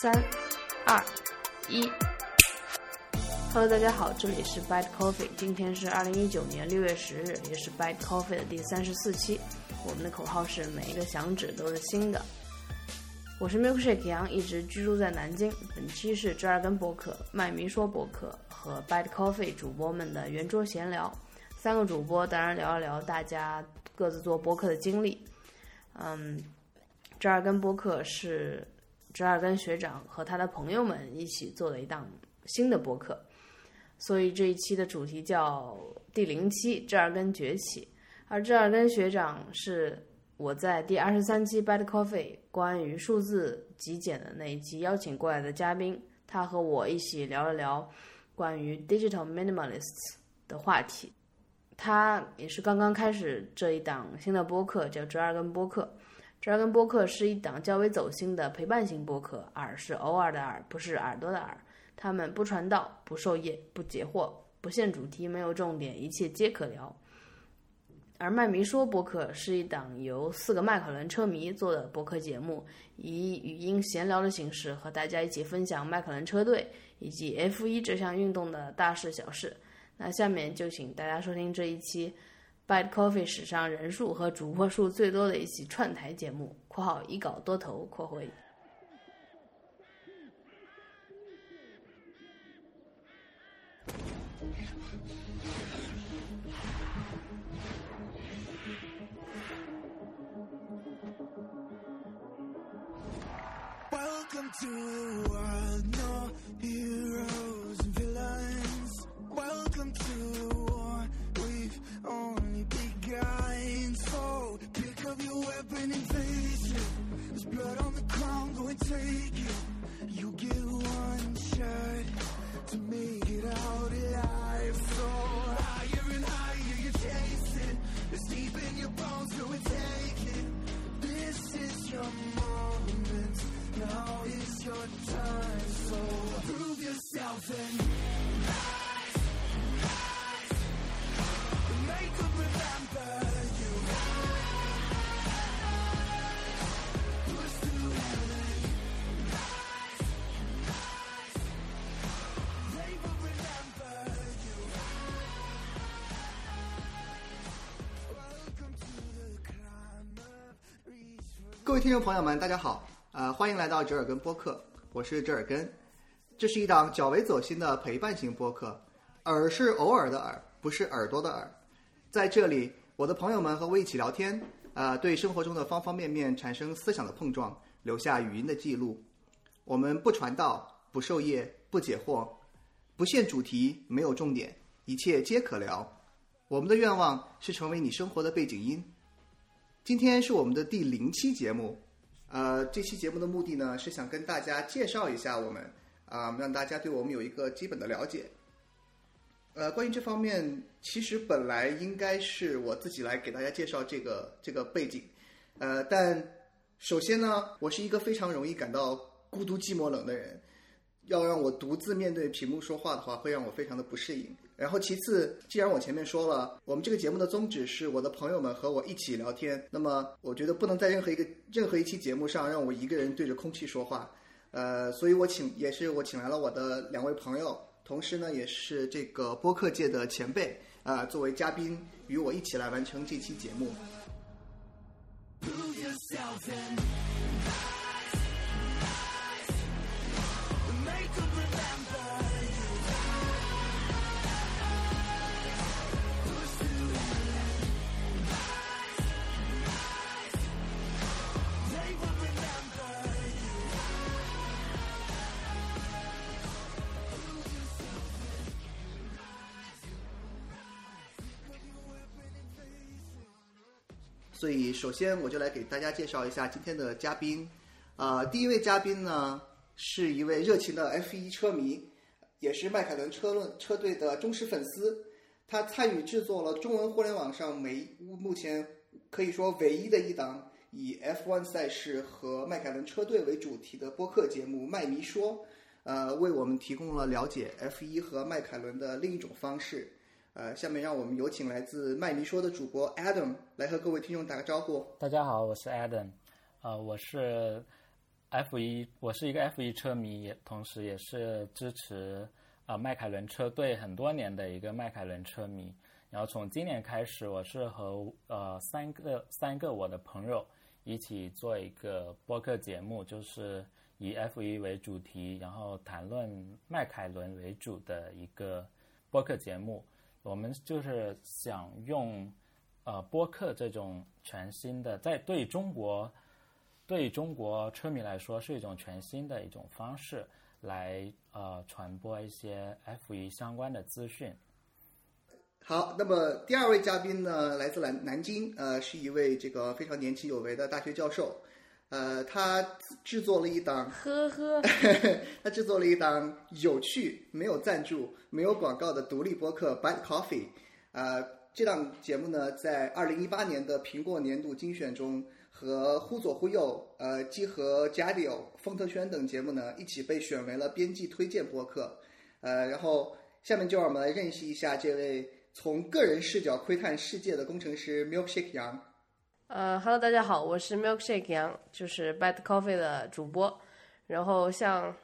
三、二、一。Hello，大家好，这里是 Bad Coffee，今天是二零一九年六月十日，也是 Bad Coffee 的第三十四期。我们的口号是每一个响指都是新的。我是 Milkshake 杨，一直居住在南京。本期是折耳根播客、麦迷说播客和 Bad Coffee 主播们的圆桌闲聊。三个主播当然聊一聊大家各自做播客的经历。嗯，折耳根播客是折耳根学长和他的朋友们一起做了一档新的播客，所以这一期的主题叫第零期折耳根崛起。而折耳根学长是我在第二十三期 Bad Coffee 关于数字极简的那一期邀请过来的嘉宾，他和我一起聊了聊关于 Digital Minimalists 的话题。他也是刚刚开始这一档新的播客，叫折耳根播客。折耳根播客是一档较为走心的陪伴型播客，耳是偶尔的耳，不是耳朵的耳。他们不传道，不授业，不解惑，不限主题，没有重点，一切皆可聊。而麦迷说播客是一档由四个迈凯伦车迷做的播客节目，以语音闲聊的形式和大家一起分享迈凯伦车队以及 F 一这项运动的大事小事。那下面就请大家收听这一期 Bad Coffee 史上人数和主播数最多的一期串台节目（括号一稿多投括回）。Welcome to the world, no heroes and villains. Welcome to the war, we've only begun. So up your weapon it. There's blood on the ground, go and take it. You get one shot to make it out alive. So higher and higher you chase it. It's deep in your bones, go and take it. This is your moment. Now is your time, so prove yourself and 各位听众朋友们，大家好，呃，欢迎来到折耳根播客，我是折耳根。这是一档较为走心的陪伴型播客，耳是偶尔的耳，不是耳朵的耳。在这里，我的朋友们和我一起聊天，呃，对生活中的方方面面产生思想的碰撞，留下语音的记录。我们不传道，不授业，不解惑，不限主题，没有重点，一切皆可聊。我们的愿望是成为你生活的背景音。今天是我们的第零期节目，呃，这期节目的目的呢是想跟大家介绍一下我们，啊、让大家对我们有一个基本的了解。呃，关于这方面，其实本来应该是我自己来给大家介绍这个这个背景，呃，但首先呢，我是一个非常容易感到孤独、寂寞、冷的人，要让我独自面对屏幕说话的话，会让我非常的不适应。然后其次，既然我前面说了，我们这个节目的宗旨是我的朋友们和我一起聊天，那么我觉得不能在任何一个任何一期节目上让我一个人对着空气说话，呃，所以我请也是我请来了我的两位朋友，同时呢也是这个播客界的前辈，啊、作为嘉宾与我一起来完成这期节目。Prove yourself and make them 所以，首先我就来给大家介绍一下今天的嘉宾。呃，第一位嘉宾呢是一位热情的 F1 车迷，也是迈凯伦车论车队的忠实粉丝。他参与制作了中文互联网上每目前可以说唯一的一档以 F1 赛事和迈凯伦车队为主题的播客节目《麦迷说》，呃，为我们提供了了解 F1 和迈凯伦的另一种方式。呃，下面让我们有请来自麦迷说的主播 Adam 来和各位听众打个招呼。大家好，我是 Adam，呃，我是 F 一，我是一个 F 一车迷，也同时也是支持啊、迈凯伦车队很多年的一个迈凯伦车迷。然后从今年开始，我是和呃三个三个我的朋友一起做一个播客节目，就是以 F 一为主题，然后谈论迈凯伦为主的一个播客节目。我们就是想用呃播客这种全新的，在对中国对中国车迷来说是一种全新的一种方式来呃传播一些 F 一相关的资讯。好，那么第二位嘉宾呢，来自南南京，呃，是一位这个非常年轻有为的大学教授，呃，他制作了一档，呵呵，他制作了一档有趣、没有赞助、没有广告的独立播客《Bad Coffee》，呃，这档节目呢，在二零一八年的苹果年度精选中，和忽左忽右、呃，基和 Jadio、风特轩等节目呢，一起被选为了编辑推荐播客，呃，然后下面就让我们来认识一下这位。从个人视角窥探世界的工程师 Milkshake 杨，呃，Hello，大家好，我是 Milkshake 杨，就是 Bad Coffee 的主播。然后像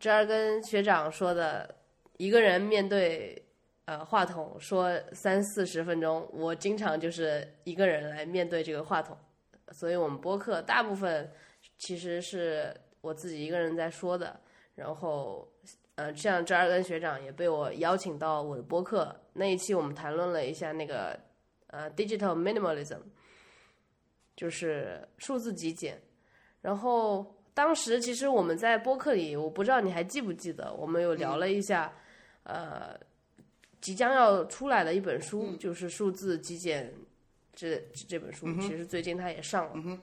这儿跟学长说的，一个人面对呃话筒说三四十分钟，我经常就是一个人来面对这个话筒，所以我们播客大部分其实是我自己一个人在说的。然后，呃，像这儿跟学长也被我邀请到我的播客那一期，我们谈论了一下那个呃 digital minimalism，就是数字极简。然后当时其实我们在播客里，我不知道你还记不记得，我们有聊了一下，呃，即将要出来的一本书，就是《数字极简》这这本书，其实最近它也上了，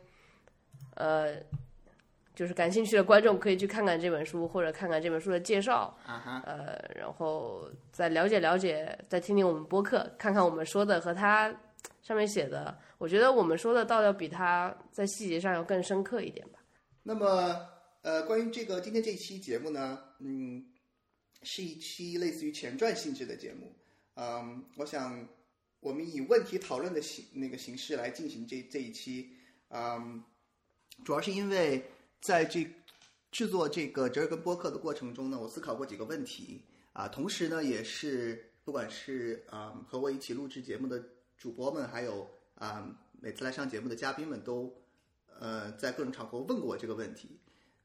呃。就是感兴趣的观众可以去看看这本书，或者看看这本书的介绍，啊哈，呃，然后再了解了解，再听听我们播客，看看我们说的和他上面写的，我觉得我们说的倒要比他在细节上要更深刻一点吧。那么，呃，关于这个今天这一期节目呢，嗯，是一期类似于前传性质的节目。嗯，我想我们以问题讨论的形那个形式来进行这这一期。嗯，主要是因为在这制作这个折耳根播客的过程中呢，我思考过几个问题啊，同时呢，也是不管是啊、和我一起录制节目的主播们，还有啊、每次来上节目的嘉宾们都呃，在各种场合问过我这个问题，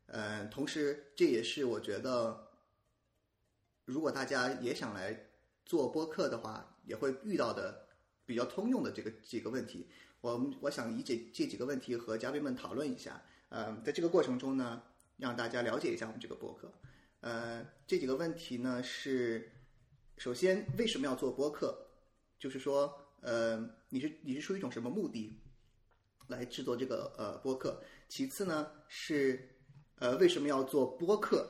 呃，同时这也是我觉得，如果大家也想来做播客的话，也会遇到的比较通用的这个几个问题。我我想以这这几个问题和嘉宾们讨论一下，呃，在这个过程中呢，让大家了解一下我们这个播客。呃，这几个问题呢是，首先为什么要做播客？就是说，呃，你是你是出于一种什么目的来制作这个呃播客？其次呢是呃为什么要做播客？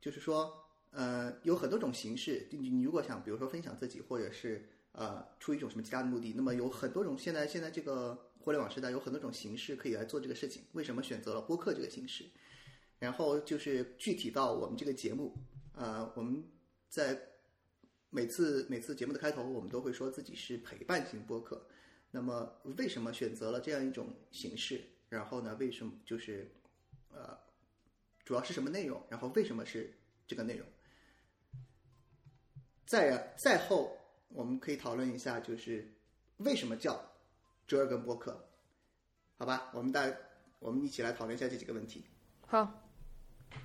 就是说呃有很多种形式，你你如果想比如说分享自己，或者是呃出于一种什么其他的目的，那么有很多种现在现在这个互联网时代有很多种形式可以来做这个事情。为什么选择了播客这个形式？然后就是具体到我们这个节目，呃，我们在每次每次节目的开头，我们都会说自己是陪伴型播客。那么为什么选择了这样一种形式？然后呢，为什么就是呃，主要是什么内容？然后为什么是这个内容？再再后，我们可以讨论一下，就是为什么叫折耳根播客？好吧，我们大我们一起来讨论一下这几个问题。好，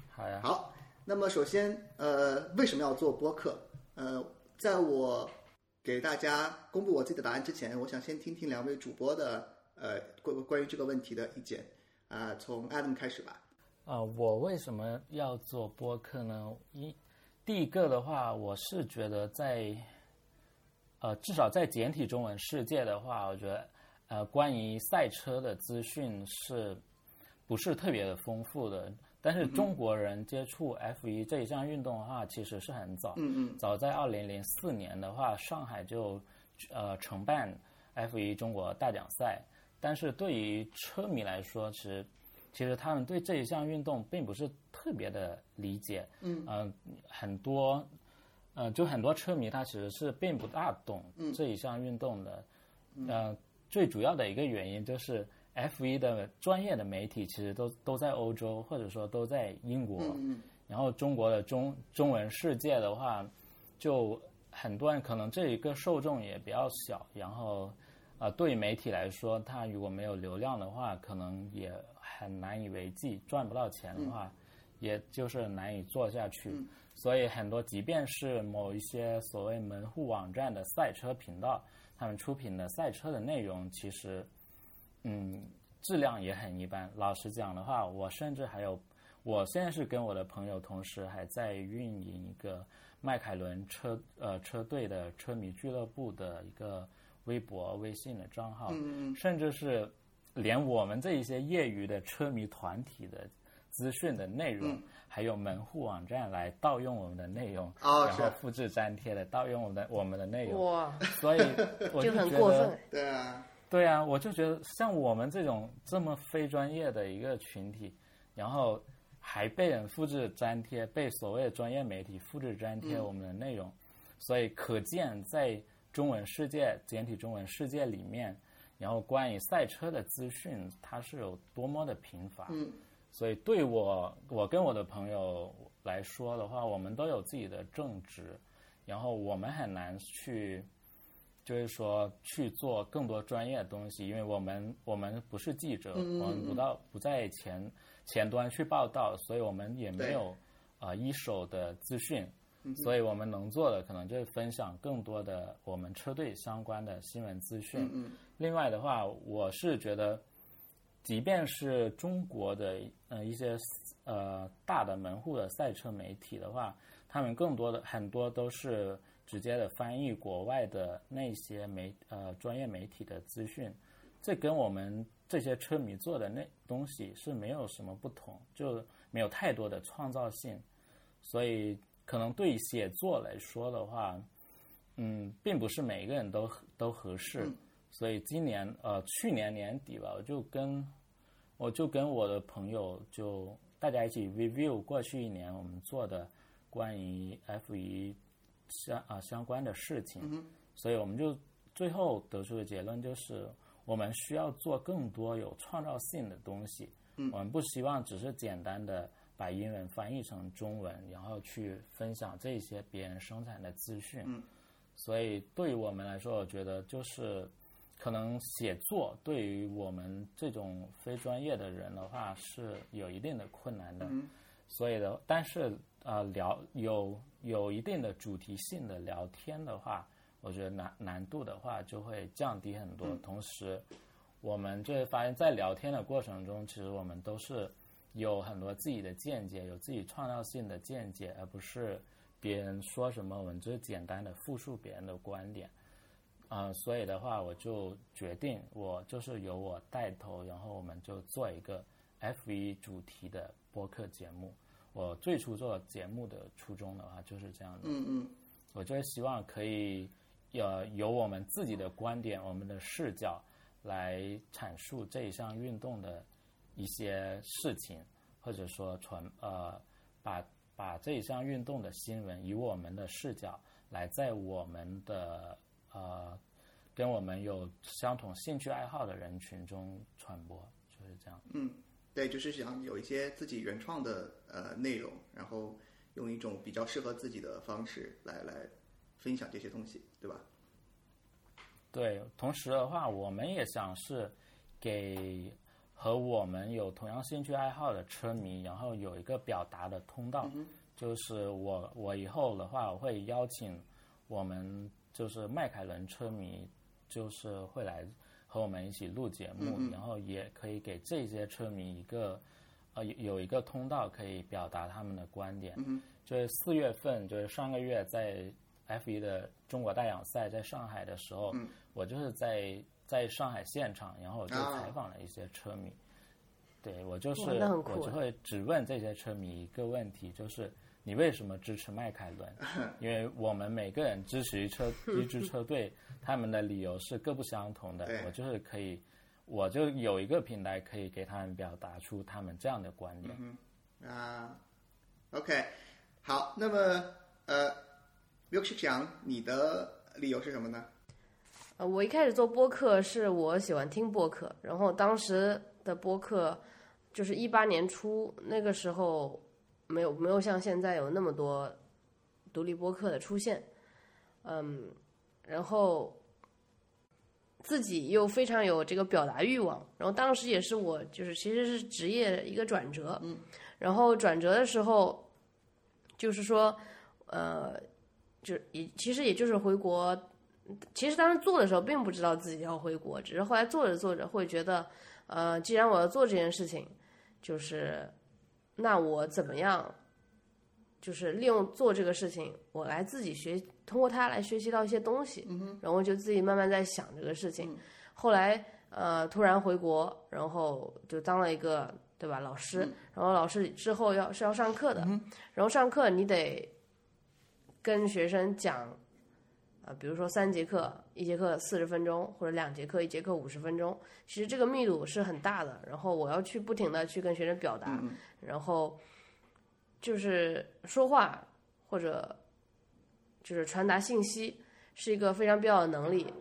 好呀，好，那么首先，呃，为什么要做播客？呃，在我给大家公布我自己的答案之前，我想先听听两位主播的呃关关于这个问题的意见。啊、从 Adam 开始吧。呃，我为什么要做播客呢？一第一个的话，我是觉得在呃，至少在简体中文世界的话，我觉得呃，关于赛车的资讯是不是特别的丰富的？但是中国人接触 F 一这一项运动的话，其实是很早。嗯嗯早在二零零四年的话，上海就呃承办 F 一中国大奖赛。但是对于车迷来说，其实其实他们对这一项运动并不是特别的理解。嗯呃，很多呃，就很多车迷他其实是并不大懂这一项运动的。呃，最主要的一个原因就是 F 一的专业的媒体其实都都在欧洲，或者说都在英国。嗯然后中国的中中文世界的话，就很多人可能这一个受众也比较小，然后呃，对于媒体来说，它如果没有流量的话，可能也很难以为继，赚不到钱的话，也就是难以做下去。所以很多，即便是某一些所谓门户网站的赛车频道，他们出品的赛车的内容，其实嗯质量也很一般。老实讲的话，我甚至还有，我现在是跟我的朋友同时还在运营一个迈凯伦车呃车队的车迷俱乐部的一个微博、微信的账号，嗯甚至是连我们这一些业余的车迷团体的资讯的内容，嗯。还有门户网站来盗用我们的内容，哦然后复制粘贴的盗用我们的我们的内容，哇，所以我就觉得 很过分。对啊，对啊，我就觉得像我们这种这么非专业的一个群体，然后还被人复制粘贴，被所谓的专业媒体复制粘贴我们的内容，所以可见在中文世界、简体中文世界里面，然后关于赛车的资讯，它是有多么的贫乏。嗯所以对我，我跟我的朋友来说的话，我们都有自己的正职，然后我们很难去，就是说去做更多专业的东西，因为我们我们不是记者，嗯我们不到不在前前端去报道，所以我们也没有啊、呃一手的资讯，所以我们能做的可能就是分享更多的我们车队相关的新闻资讯。嗯。另外的话，我是觉得，即便是中国的呃一些呃大的门户的赛车媒体的话，他们更多的很多都是直接的翻译国外的那些媒呃专业媒体的资讯，这跟我们这些车迷做的那东西是没有什么不同，就没有太多的创造性，所以可能对写作来说的话，嗯，并不是每一个人都都合适。所以今年呃去年年底吧，我就跟我就跟我的朋友就大家一起 review 过去一年我们做的关于 F 一相啊、相关的事情，所以我们就最后得出的结论就是，我们需要做更多有创造性的东西。我们不希望只是简单的把英文翻译成中文，然后去分享这些别人生产的资讯。所以对于我们来说，我觉得就是可能写作对于我们这种非专业的人的话是有一定的困难的。所以的，但是呃聊有有一定的主题性的聊天的话，我觉得难难度的话就会降低很多。同时，我们就会发现，在聊天的过程中，其实我们都是有很多自己的见解，有自己创造性的见解，而不是别人说什么，我们就简单的复述别人的观点。啊、所以的话，我就决定，我就是由我带头，然后我们就做一个 F 一主题的播客节目。我最初做节目的初衷的话就是这样的，嗯嗯我就是希望可以呃有我们自己的观点、我们的视角来阐述这一项运动的一些事情，或者说传呃把把这一项运动的新闻以我们的视角来在我们的呃跟我们有相同兴趣爱好的人群中传播，就是这样。嗯，对，就是想有一些自己原创的呃内容，然后用一种比较适合自己的方式来来分享这些东西，对吧？对，同时的话，我们也想是给和我们有同样兴趣爱好的车迷，然后有一个表达的通道。就是我我以后的话，我会邀请我们就是迈凯伦车迷，就是会来和我们一起录节目，然后也可以给这些车迷一个呃有有一个通道可以表达他们的观点。嗯就是四月份，就是上个月在 F 一的中国大奖赛在上海的时候，我就是在在上海现场，然后我就啊采访了一些车迷。对我就是我就会只问这些车迷一个问题，就是你为什么支持迈凯伦？因为我们每个人支持一车 一支车队，他们的理由是各不相同的。我就是可以，我就有一个平台可以给他们表达出他们这样的观点。啊，OK，好，那么呃，刘世强，你的理由是什么呢？呃，我一开始做播客是我喜欢听播客，然后当时的播客就是一八年初那个时候没有没有像现在有那么多独立播客的出现，嗯，然后自己又非常有这个表达欲望，然后当时也是我就是其实是职业一个转折，嗯，然后转折的时候就是说，呃，就也其实也就是回国。其实当时做的时候，并不知道自己要回国，只是后来做着做着会觉得，呃，既然我要做这件事情，就是那我怎么样，就是利用做这个事情，我来自己学，通过它来学习到一些东西，然后就自己慢慢在想这个事情。后来呃，突然回国，然后就当了一个对吧老师，然后老师之后要是要上课的，然后上课你得跟学生讲。啊，比如说三节课，一节课四十分钟，或者两节课，一节课五十分钟，其实这个密度是很大的。然后我要去不停的去跟学生表达，然后就是说话或者就是传达信息，是一个非常必要的能力。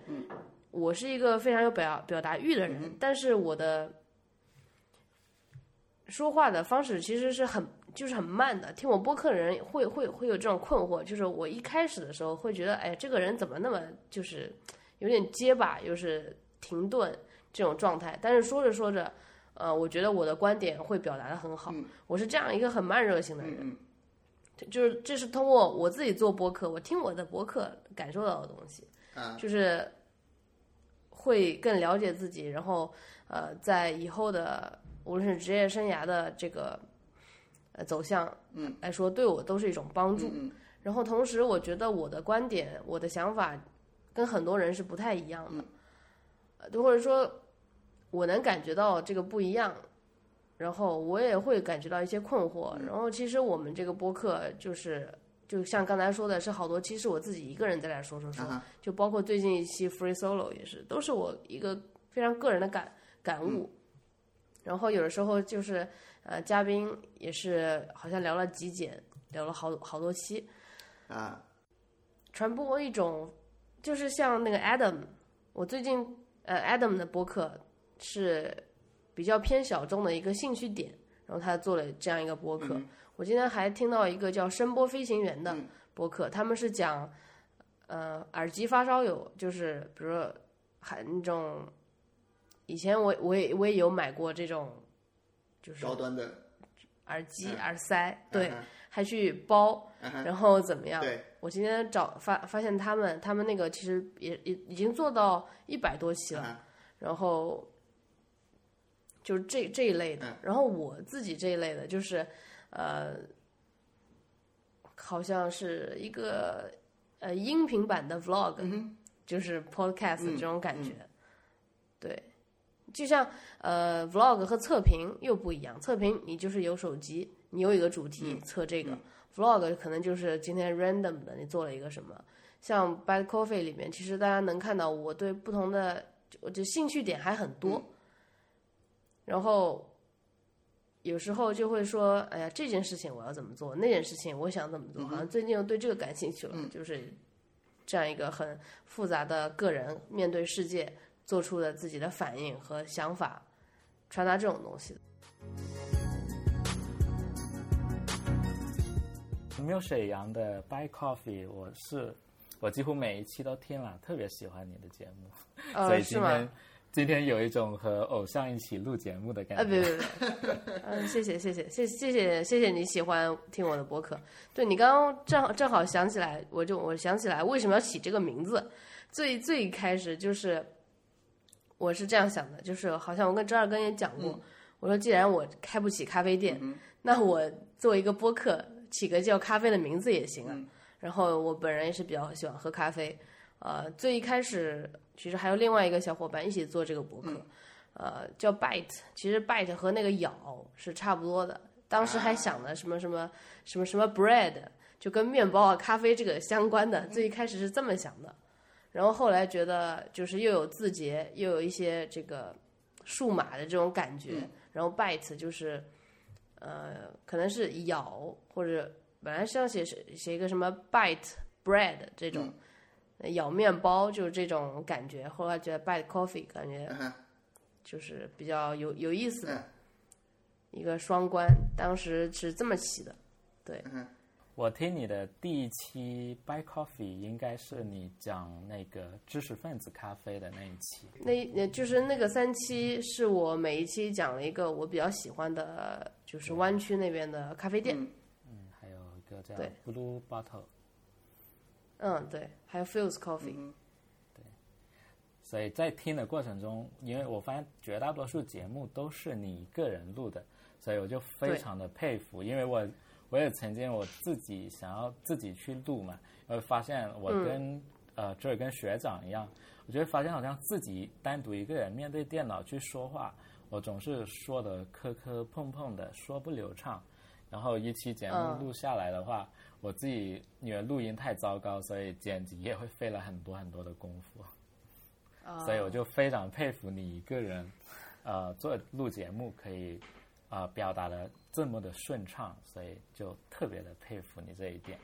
我是一个非常有表表达欲的人，但是我的说话的方式其实是很就是很慢的。听我播客的人会会会有这种困惑，就是我一开始的时候会觉得，哎，这个人怎么那么就是有点结巴，又是停顿这种状态。但是说着说着，呃，我觉得我的观点会表达的很好。我是这样一个很慢热型的人，就是这是通过我自己做播客，我听我的播客感受到的东西，啊就是会更了解自己，然后呃，在以后的无论是职业生涯的这个呃走向，嗯，来说，对我都是一种帮助。嗯然后同时，我觉得我的观点、我的想法跟很多人是不太一样的，呃，或者说，我能感觉到这个不一样，然后我也会感觉到一些困惑。然后其实我们这个播客就是，就像刚才说的，是好多期是我自己一个人在那说说说，就包括最近一期 Free Solo 也是，都是我一个非常个人的感感悟。然后有的时候就是呃，嘉宾也是好像聊了极简，聊了好好多期，啊传播一种就是像那个 Adam，我最近呃 Adam 的播客是比较偏小众的一个兴趣点，然后他做了这样一个播客。我今天还听到一个叫声波飞行员的播客，他们是讲呃耳机发烧友，就是比如说还那种以前我我也我也有买过这种就是高端的，耳机、耳塞，对，啊还去包，然后怎么样？对，我今天找发发现他们他们那个其实也也已经做到一百多期了，啊然后就是这这一类的，嗯。然后我自己这一类的，就是呃，好像是一个呃音频版的 vlog，、就是 podcast 嗯这种感觉，对。就像呃，vlog 和测评又不一样。测评你就是有手机，你有一个主题测这个、vlog 可能就是今天 random 的，你做了一个什么。像 Bad Coffee 里面，其实大家能看到我对不同的我就兴趣点还很多，然后有时候就会说，哎呀，这件事情我要怎么做，那件事情我想怎么做，好像最近又对这个感兴趣了，就是这样一个很复杂的个人面对世界做出的自己的反应和想法，传达这种东西。没有沈阳的 Buy Coffee，我是我几乎每一期都听了，特别喜欢你的节目，所呃，以今天？今天有一种和偶像一起录节目的感觉啊，觉。别别别，嗯，谢谢谢谢谢谢谢谢谢你喜欢听我的播客。对你刚刚正好正好想起来，我就我想起来为什么要起这个名字。最最开始就是我是这样想的，就是好像我跟周二根也讲过，我说既然我开不起咖啡店，那我做一个播客，起个叫咖啡的名字也行啊。然后我本人也是比较喜欢喝咖啡，呃，最一开始其实还有另外一个小伙伴一起做这个博客，呃，叫 Bite，其实 Bite 和那个咬是差不多的。当时还想的什么什么什么什么 bread，就跟面包啊、咖啡这个相关的。最一开始是这么想的，然后后来觉得就是又有字节，又有一些这个数码的这种感觉，然后 Bite 就是呃，可能是咬或者本来是要写写一个什么 bite bread 这种，咬面包，就是这种感觉。后来觉得 byte Coffee 感觉就是比较有有意思的嗯一个双关，当时是这么起的。对，我听你的第一期 Buy Coffee 应该是你讲那个知识分子咖啡的那一期。那那就是那个三期是我每一期讲了一个我比较喜欢的，就是湾区那边的咖啡店。嗯嗯，还有一个叫对 Blue Bottle。嗯，对，还有 Feels Coffee。嗯所以在听的过程中，因为我发现绝大多数节目都是你一个人录的，所以我就非常的佩服，因为我我也曾经我自己想要自己去录嘛，然后发现我跟、呃就是跟学长一样，我觉得发现好像自己单独一个人面对电脑去说话，我总是说的磕磕碰碰的，说不流畅。然后一期节目嗯录下来的话，我自己因为录音太糟糕，所以剪辑也会费了很多很多的功夫。啊所以我就非常佩服你一个人，呃，做录节目可以，呃，表达的这么的顺畅，所以就特别的佩服你这一点。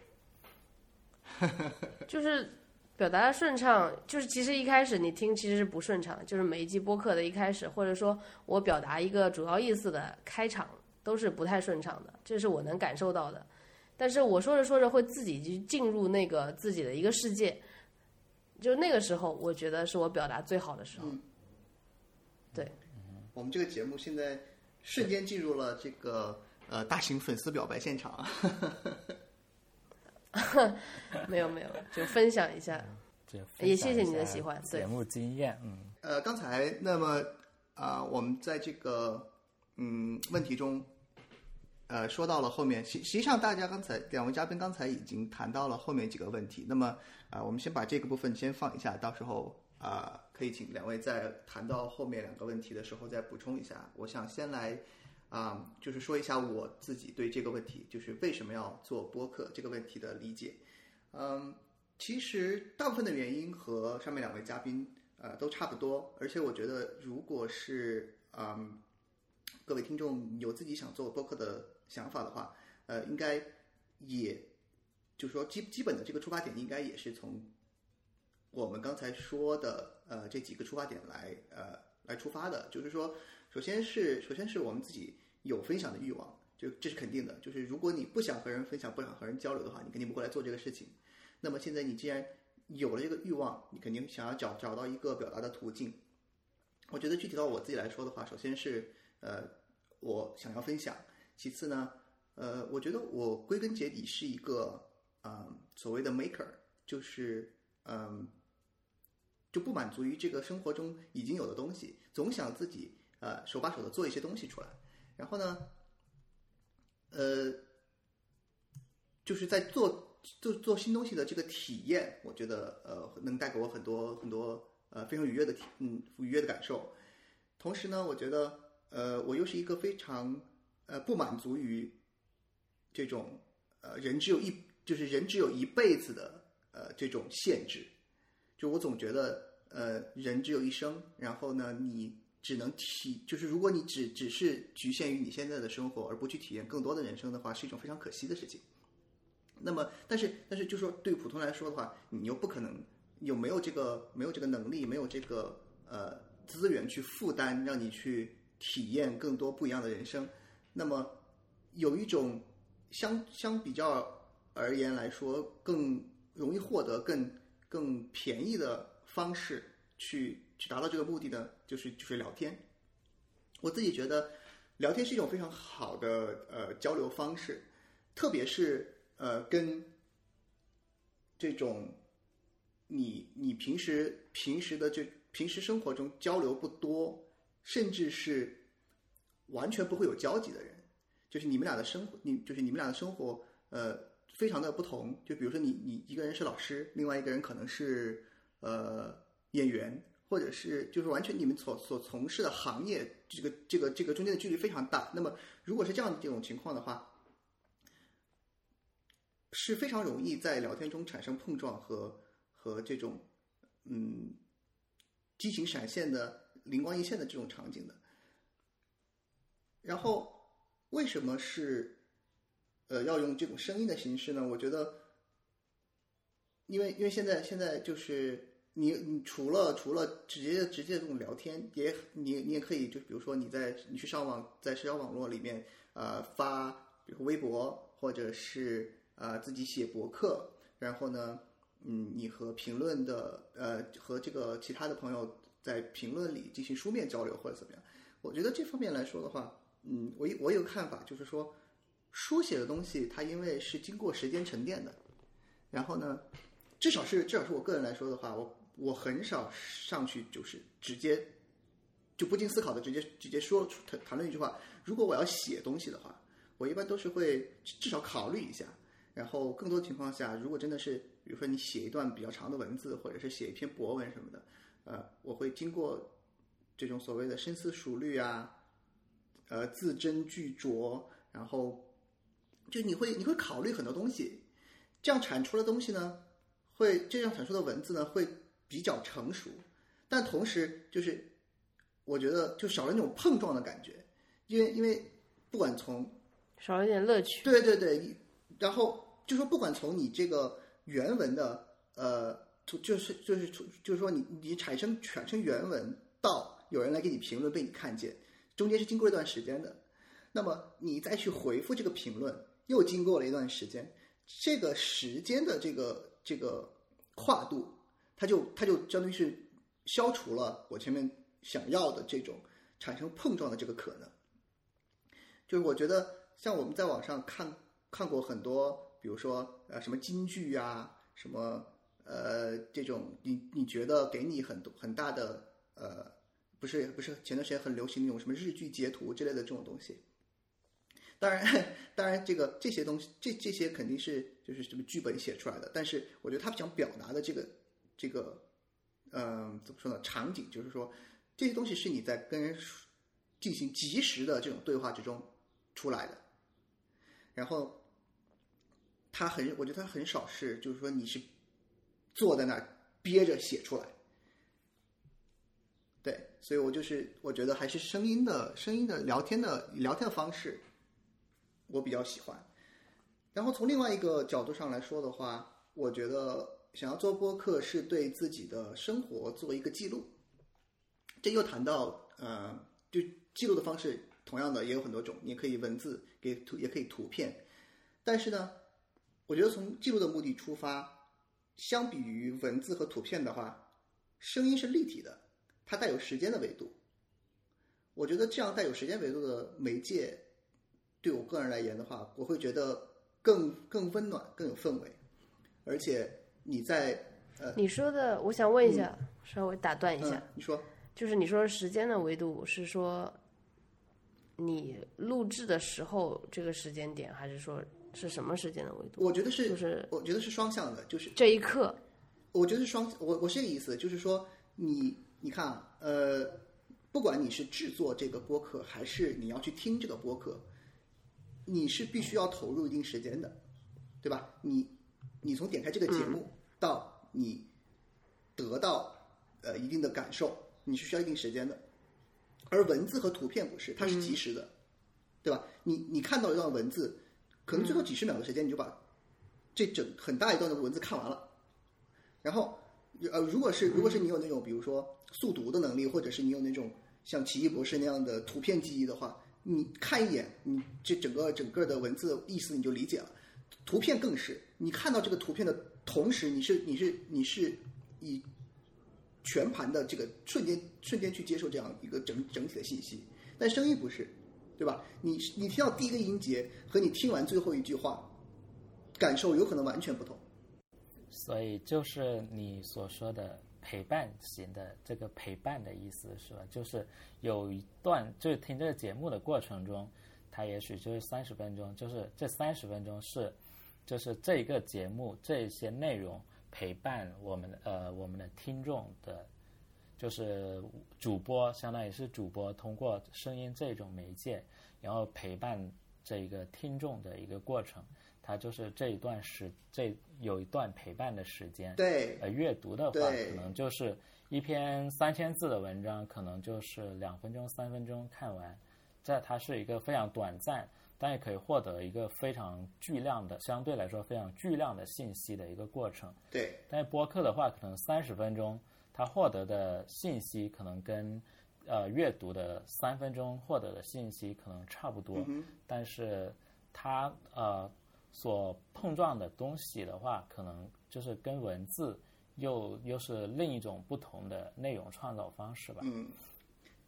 就是表达的顺畅，就是其实一开始你听其实是不顺畅，就是每一集播客的一开始，或者说我表达一个主要意思的开场都是不太顺畅的，这是我能感受到的。但是我说着说着会自己去进入那个自己的一个世界，就那个时候我觉得是我表达最好的时候。对我们这个节目现在瞬间进入了这个呃大型粉丝表白现场。没有没有，就分享一下。也谢谢你的喜欢对节目经验，嗯，呃，刚才那么啊、我们在这个嗯问题中，呃，说到了后面，实实际上大家刚才两位嘉宾刚才已经谈到了后面几个问题。那么啊、我们先把这个部分先放一下，到时候啊、可以请两位在谈到后面两个问题的时候再补充一下。我想先来啊、就是说一下我自己对这个问题，就是为什么要做播客这个问题的理解。嗯，其实大部分的原因和上面两位嘉宾呃都差不多，而且我觉得如果是嗯各位听众有自己想做播客的想法的话，呃，应该也就是说基基本的这个出发点应该也是从我们刚才说的呃这几个出发点来呃来出发的，就是说，首先是首先是我们自己有分享的欲望，就这是肯定的，就是如果你不想和人分享，不想和人交流的话，你肯定不会来做这个事情。那么现在你既然有了这个欲望，你肯定想要找找到一个表达的途径。我觉得具体到我自己来说的话，首先是呃我想要分享，其次呢，呃，我觉得我归根结底是一个嗯、所谓的 maker，就是嗯、不满足于这个生活中已经有的东西，总想自己呃手把手的做一些东西出来。然后呢，呃，就是在做做做新东西的这个体验，我觉得呃能带给我很多很多呃非常愉悦的体嗯愉悦的感受。同时呢，我觉得呃我又是一个非常呃不满足于这种呃人只有一就是人只有一辈子的呃这种限制。就我总觉得，呃，人只有一生，然后呢，你只能体，就是如果你只只是局限于你现在的生活，而不去体验更多的人生的话，是一种非常可惜的事情。那么，但是但是，就说对普通来说的话，你又不可能有没有这个没有这个能力，没有这个呃资源去负担，让你去体验更多不一样的人生。那么，有一种相相比较而言来说，更容易获得更更便宜的方式去去达到这个目的呢，就是就是聊天。我自己觉得聊天是一种非常好的呃交流方式，特别是呃跟这种你你平时平时的这平时生活中交流不多，甚至是完全不会有交集的人，就是你们俩的生活，你就是你们俩的生活，呃，非常的不同。就比如说你你一个人是老师，另外一个人可能是呃演员，或者是就是完全你们所所从事的行业，这个这个这个中间的距离非常大。那么如果是这样的这种情况的话，是非常容易在聊天中产生碰撞和和这种嗯激情闪现的灵光一现的这种场景的。然后为什么是呃要用这种声音的形式呢？我觉得因为因为现在现在就是你你除了除了直接直接这种聊天，也你你也可以就比如说你在你去上网在社交网络里面呃发，比如微博或者是呃自己写博客，然后呢，嗯，你和评论的呃和这个其他的朋友在评论里进行书面交流或者怎么样，我觉得这方面来说的话，嗯，我我有看法就是说，书写的东西它因为是经过时间沉淀的，然后呢。至少是至少是我个人来说的话，我我很少上去就是直接就不经思考的直接直接说出谈谈论一句话。如果我要写东西的话，我一般都是会至少考虑一下，然后更多情况下，如果真的是比如说你写一段比较长的文字，或者是写一篇博文什么的，呃，我会经过这种所谓的深思熟虑啊，呃，字斟句酌，然后就你会你会考虑很多东西，这样产出的东西呢。会这样产出的文字呢，会比较成熟，但同时就是我觉得就少了那种碰撞的感觉，因为因为不管从少了一点乐趣。对对对，然后就说不管从你这个原文的呃，就是就是就是说你你产生产生原文到有人来给你评论被你看见，中间是经过一段时间的，那么你再去回复这个评论，又经过了一段时间，这个时间的这个。这个跨度，它就它就相当于是消除了我前面想要的这种产生碰撞的这个可能。就是我觉得，像我们在网上看看过很多，比如说呃什么京剧啊，什么呃这种，你你觉得给你很多很大的呃，不是不是前段时间很流行那种什么日剧截图之类的这种东西。当然，当然，这个这些东西，这这些肯定是就是什么剧本写出来的。但是，我觉得他想表达的这个这个，嗯，怎么说呢？场景就是说，这些东西是你在跟人进行及时的这种对话之中出来的。然后，他很，我觉得他很少是，就是说你是坐在那儿憋着写出来。对，所以我就是我觉得还是声音的声音的聊天的聊天的方式。我比较喜欢，然后从另外一个角度上来说的话，我觉得想要做播客是对自己的生活做一个记录。这又谈到，呃，就记录的方式，同样的也有很多种，你可以文字，给图，也可以图片。但是呢，我觉得从记录的目的出发，相比于文字和图片的话，声音是立体的，它带有时间的维度。我觉得这样带有时间维度的媒介。对我个人来言的话，我会觉得更更温暖，更有氛围，而且你在呃，你说的，我想问一下，稍微打断一下，你说，就是你说时间的维度是说你录制的时候这个时间点，还是说是什么时间的维度？我觉得是，就是我觉得是双向的，就是这一刻，我觉得是双，我我是这个意思，就是说你你看啊，呃，不管你是制作这个播客，还是你要去听这个播客。你是必须要投入一定时间的，对吧？你，你从点开这个节目到你得到呃一定的感受，你是需要一定时间的。而文字和图片不是，它是及时的，对吧？你你看到一段文字，可能最后几十秒的时间，你就把这整很大一段的文字看完了。然后，呃，如果是如果是你有那种比如说速读的能力，或者是你有那种像奇异博士那样的图片记忆的话。你看一眼，你这整个整个的文字意思你就理解了。图片更是，你看到这个图片的同时，你是你是你是以全盘的这个瞬间瞬间去接受这样一个整整体的信息。但声音不是，对吧？你你听到第一个音节和你听完最后一句话，感受有可能完全不同。所以就是你所说的。陪伴型的这个陪伴的意思是吧？就是有一段，就是听这个节目的过程中，它也许就是三十分钟，就是这三十分钟是，就是这个节目这些内容陪伴我们呃我们的听众的，就是主播相当于是主播通过声音这种媒介，然后陪伴这一个听众的一个过程。它就是这一段时，这有一段陪伴的时间。对，呃，阅读的话，可能就是一篇三千字的文章，可能就是两分钟、三分钟看完，这它是一个非常短暂，但也可以获得一个非常巨量的，相对来说非常巨量的信息的一个过程。对，但是播客的话，可能三十分钟，它获得的信息可能跟呃阅读的三分钟获得的信息可能差不多，嗯但是它呃所碰撞的东西的话，可能就是跟文字又又是另一种不同的内容创造方式吧。嗯，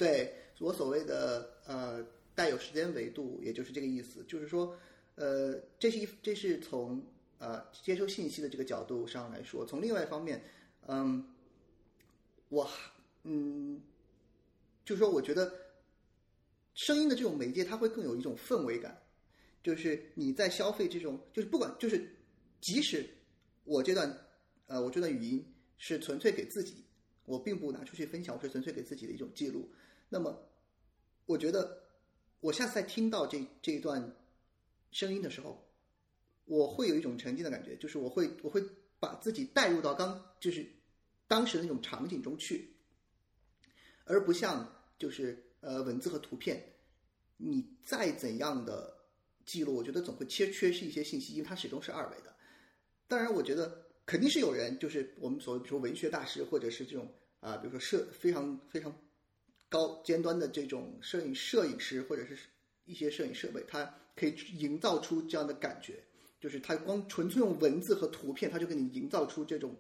对我所谓的呃带有时间维度，也就是这个意思，就是说，呃，这是一这是从呃接收信息的这个角度上来说，从另外一方面，嗯，我嗯，就是说，我觉得声音的这种媒介，它会更有一种氛围感，就是你在消费这种，就是不管就是即使我这段呃我这段语音是纯粹给自己，我并不拿出去分享，我是纯粹给自己的一种记录。那么，我觉得我下次再听到这这一段声音的时候，我会有一种沉浸的感觉，就是我会我会把自己带入到刚就是当时的那种场景中去，而不像就是呃文字和图片，你再怎样的记录，我觉得总会缺缺失一些信息，因为它始终是二维的。当然，我觉得肯定是有人，就是我们所谓比如说文学大师，或者是这种啊、比如说摄非常非常高尖端的这种摄影摄影师，或者是一些摄影设备，它可以营造出这样的感觉，就是它光纯粹用文字和图片，它就给你营造出这种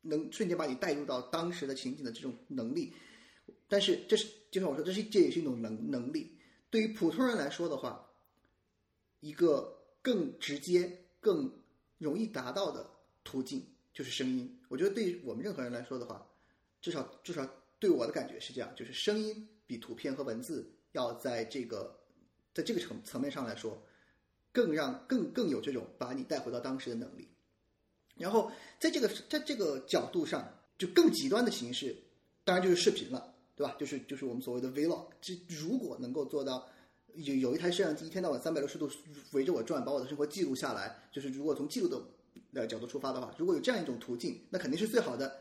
能瞬间把你带入到当时的情景的这种能力。但是这是就像我说，这是这也是一种能能力。对于普通人来说的话，一个更直接、更容易达到的途径就是声音。我觉得对于我们任何人来说的话，至少至少对我的感觉是这样，就是声音比图片和文字要在这个在这个层层面上来说，更让更更有这种把你带回到当时的能力。然后在这个在这个角度上，就更极端的形式，当然就是视频了，对吧？就是就是我们所谓的 vlog。这如果能够做到有有一台摄像机一天到晚三百六十度围着我转，把我的生活记录下来，就是如果从记录的呃角度出发的话，如果有这样一种途径，那肯定是最好的，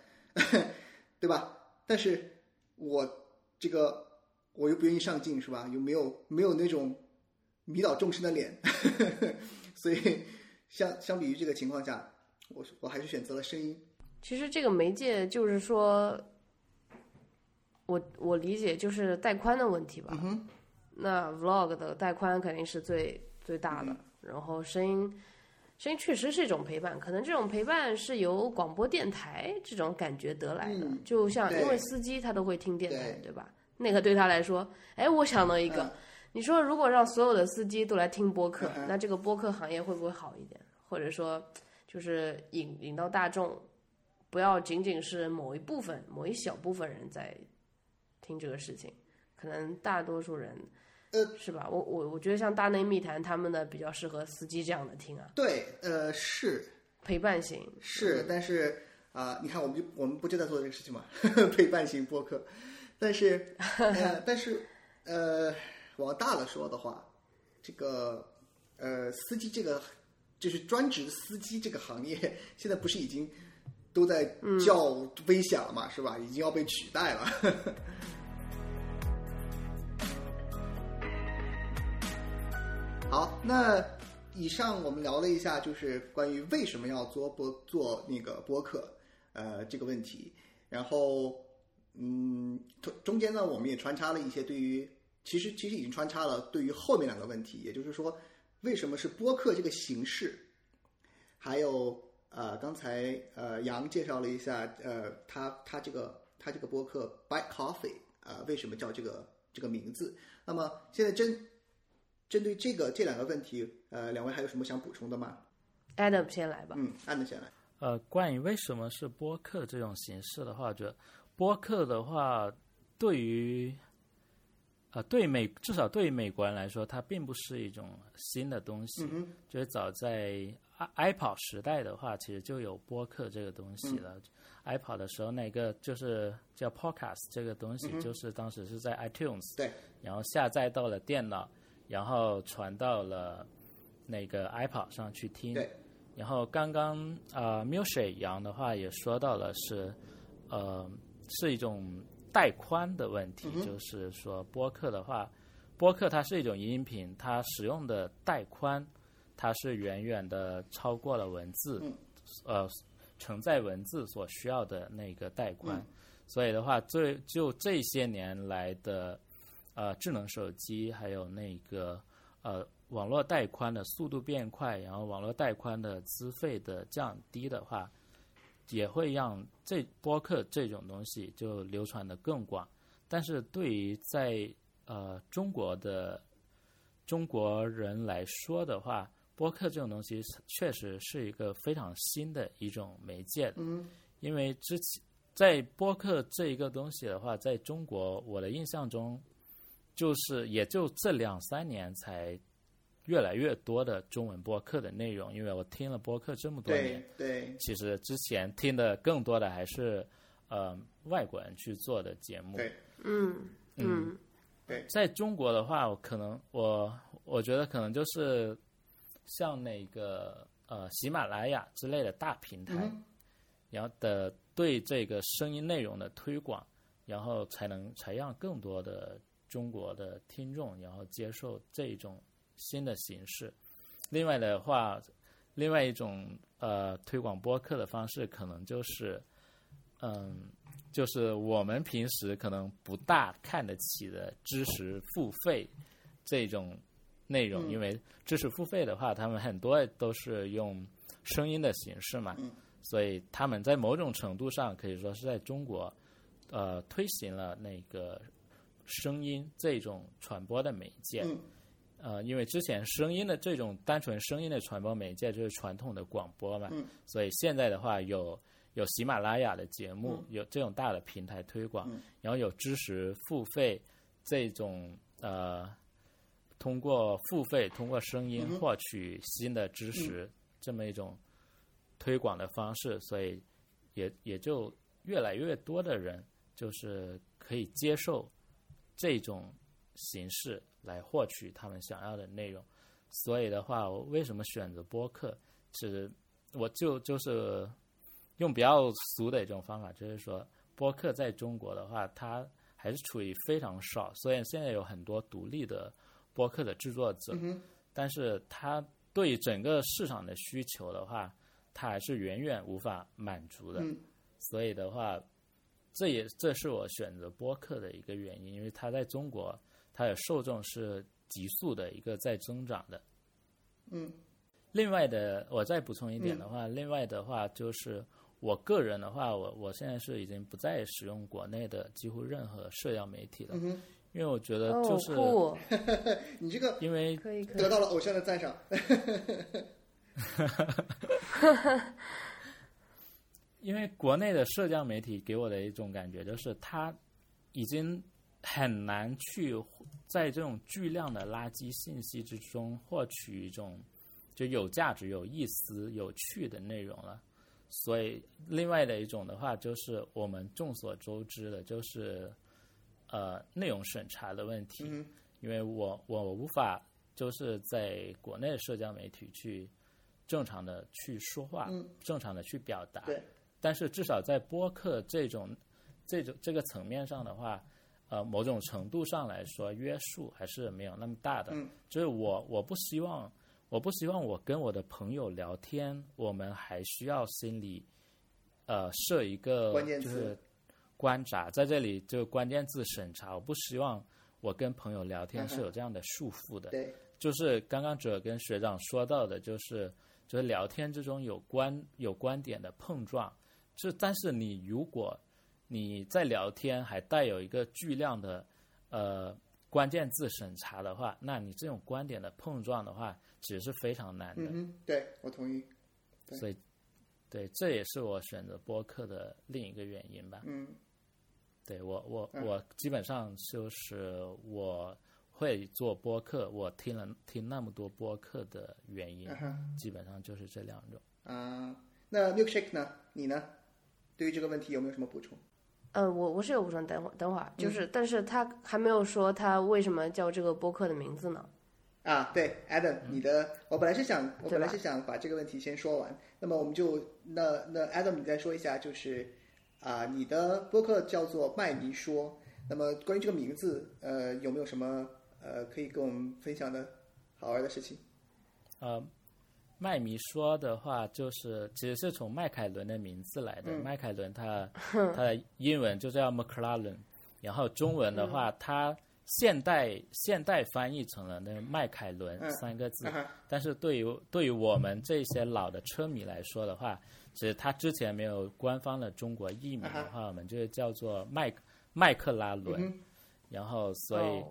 对吧？但是我这个我又不愿意上镜，是吧？又没有没有那种迷倒众生的脸，所以相相比于这个情况下，我我还是选择了声音。其实这个媒介就是说，我我理解就是带宽的问题吧。那 vlog 的带宽肯定是最最大的，然后声音声音确实是一种陪伴，可能这种陪伴是由广播电台这种感觉得来的。嗯就像因为司机他都会听电台，对对吧？那个对他来说，哎，我想到一个，嗯你说如果让所有的司机都来听播客，嗯那这个播客行业会不会好一点？或者说，就是引引到大众，不要仅仅是某一部分、某一小部分人在听这个事情，可能大多数人，呃，是吧？我我我觉得像大内密谈他们的比较适合司机这样的听啊，对，呃，是陪伴型。是，但是啊、你看，我们就我们不就在做这个事情吗，陪伴型播客。但是，呃，但是，呃，往大了说的话，这个呃，司机这个就是专职司机这个行业，现在不是已经都在叫危险了嘛，是吧？已经要被取代了。好，那以上我们聊了一下，就是关于为什么要做播做那个播客，呃，这个问题。然后，嗯，中中间呢，我们也穿插了一些对于，其实其实已经穿插了对于后面两个问题，也就是说，为什么是播客这个形式，还有呃，刚才呃杨介绍了一下，呃，他他这个他这个播客 By Coffee 啊、为什么叫这个这个名字？那么现在真针对这个这两个问题，呃，两位还有什么想补充的吗？Adam 先来吧。嗯，，Adam 先来。呃，关于为什么是播客这种形式的话，我觉得播客的话，对于呃对美至少对于美国人来说，它并不是一种新的东西。嗯就是早在 i iPod 时代的话，其实就有播客这个东西了。iPod 的时候，那个就是叫 Podcast 这个东西，就是当时是在 iTunes，对，然后下载到了电脑，然后传到了那个 iPod 上去听。对。然后刚刚呃，music 杨的话也说到了是，呃，是一种带宽的问题，就是说播客的话，播客它是一种音频，它使用的带宽，它是远远的超过了文字，嗯呃，承载文字所需要的那个带宽。嗯所以的话，最就这些年来的呃智能手机，还有那个呃网络带宽的速度变快，然后网络带宽的资费的降低的话，也会让这播客这种东西就流传的更广。但是对于在呃中国的中国人来说的话，播客这种东西确实是一个非常新的一种媒介。嗯因为之前在播客这一个东西的话，在中国我的印象中，就是也就这两三年才越来越多的中文播客的内容。因为我听了播客这么多年，对对其实之前听的更多的还是呃外国人去做的节目。对嗯嗯对在中国的话，我可能我我觉得可能就是像那个呃喜马拉雅之类的大平台，嗯然后的对这个声音内容的推广，然后才能才让更多的中国的听众然后接受这种新的形式。另外的话，另外一种呃推广播客的方式，可能就是嗯。就是我们平时可能不大看得起的知识付费这种内容，嗯因为知识付费的话，他们很多都是用声音的形式嘛，嗯所以他们在某种程度上可以说是在中国，呃，推行了那个声音这种传播的媒介。嗯。呃，因为之前声音的这种单纯声音的传播媒介就是传统的广播嘛，嗯。所以现在的话有有喜马拉雅的节目，有这种大的平台推广，嗯。然后有知识付费这种呃，通过付费通过声音获取新的知识、这么一种推广的方式，所以也也就越来越多的人就是可以接受这种形式来获取他们想要的内容。所以的话，我为什么选择播客？其实我就就是用比较俗的一种方法，就是说播客在中国的话，它还是处于非常少。所以现在有很多独立的播客的制作者，嗯但是它对于整个市场的需求的话，它还是远远无法满足的。嗯所以的话，这也这是我选择播客的一个原因，因为它在中国，它的受众是急速的一个在增长的。嗯另外的，我再补充一点的话，另外的话就是我个人的话，我我现在是已经不再使用国内的几乎任何社交媒体了，嗯，因为我觉得哦就是、酷，你这个因为可以得，到了偶像的赞赏。因为国内的社交媒体给我的一种感觉就是，它已经很难去在这种巨量的垃圾信息之中获取一种就有价值、有意思、有趣的内容了。所以，另外的一种的话，就是我们众所周知的，就是呃内容审查的问题。嗯因为我我无法就是在国内的社交媒体去正常的去说话，嗯正常的去表达。对。但是至少在播客这种这种这个层面上的话，呃，某种程度上来说，约束还是没有那么大的。嗯就是我我不希望我不希望我跟我的朋友聊天，我们还需要心里呃设一个关键字就是关闸，在这里就关键字审查，我不希望我跟朋友聊天是有这样的束缚的。对，就是刚刚哲跟学长说到的，就是就是聊天之中有观有观点的碰撞，就但是你如果你在聊天还带有一个巨量的呃关键字审查的话，那你这种观点的碰撞的话，其实是非常难的。嗯哼，对我同意。对所以，对，这也是我选择播客的另一个原因吧。嗯对我我嗯我基本上就是我会做播客，我听了听那么多播客的原因，嗯基本上就是这两种。啊，那 milkshake 呢？你呢？对于这个问题有没有什么补充？嗯，我我是有补充，等会儿等会儿，嗯就是，但是他还没有说他为什么叫这个播客的名字呢？啊，对，Adam，你的，我本来是想，我本来是想把这个问题先说完。那么我们就，那那 Adam，你再说一下，就是啊、你的播客叫做麦尼说。那么关于这个名字，呃，有没有什么呃可以跟我们分享的好玩的事情？呃，麦迷说的话就是，其实是从迈凯伦的名字来的。迈凯伦它它 的英文就叫 McLaren，然后中文的话，它现代现代翻译成了那个迈凯伦嗯三个字。但是对于对于我们这些老的车迷来说的话，其实它之前没有官方的中国译名的话，我们就叫做麦麦克拉伦。然后所以。哦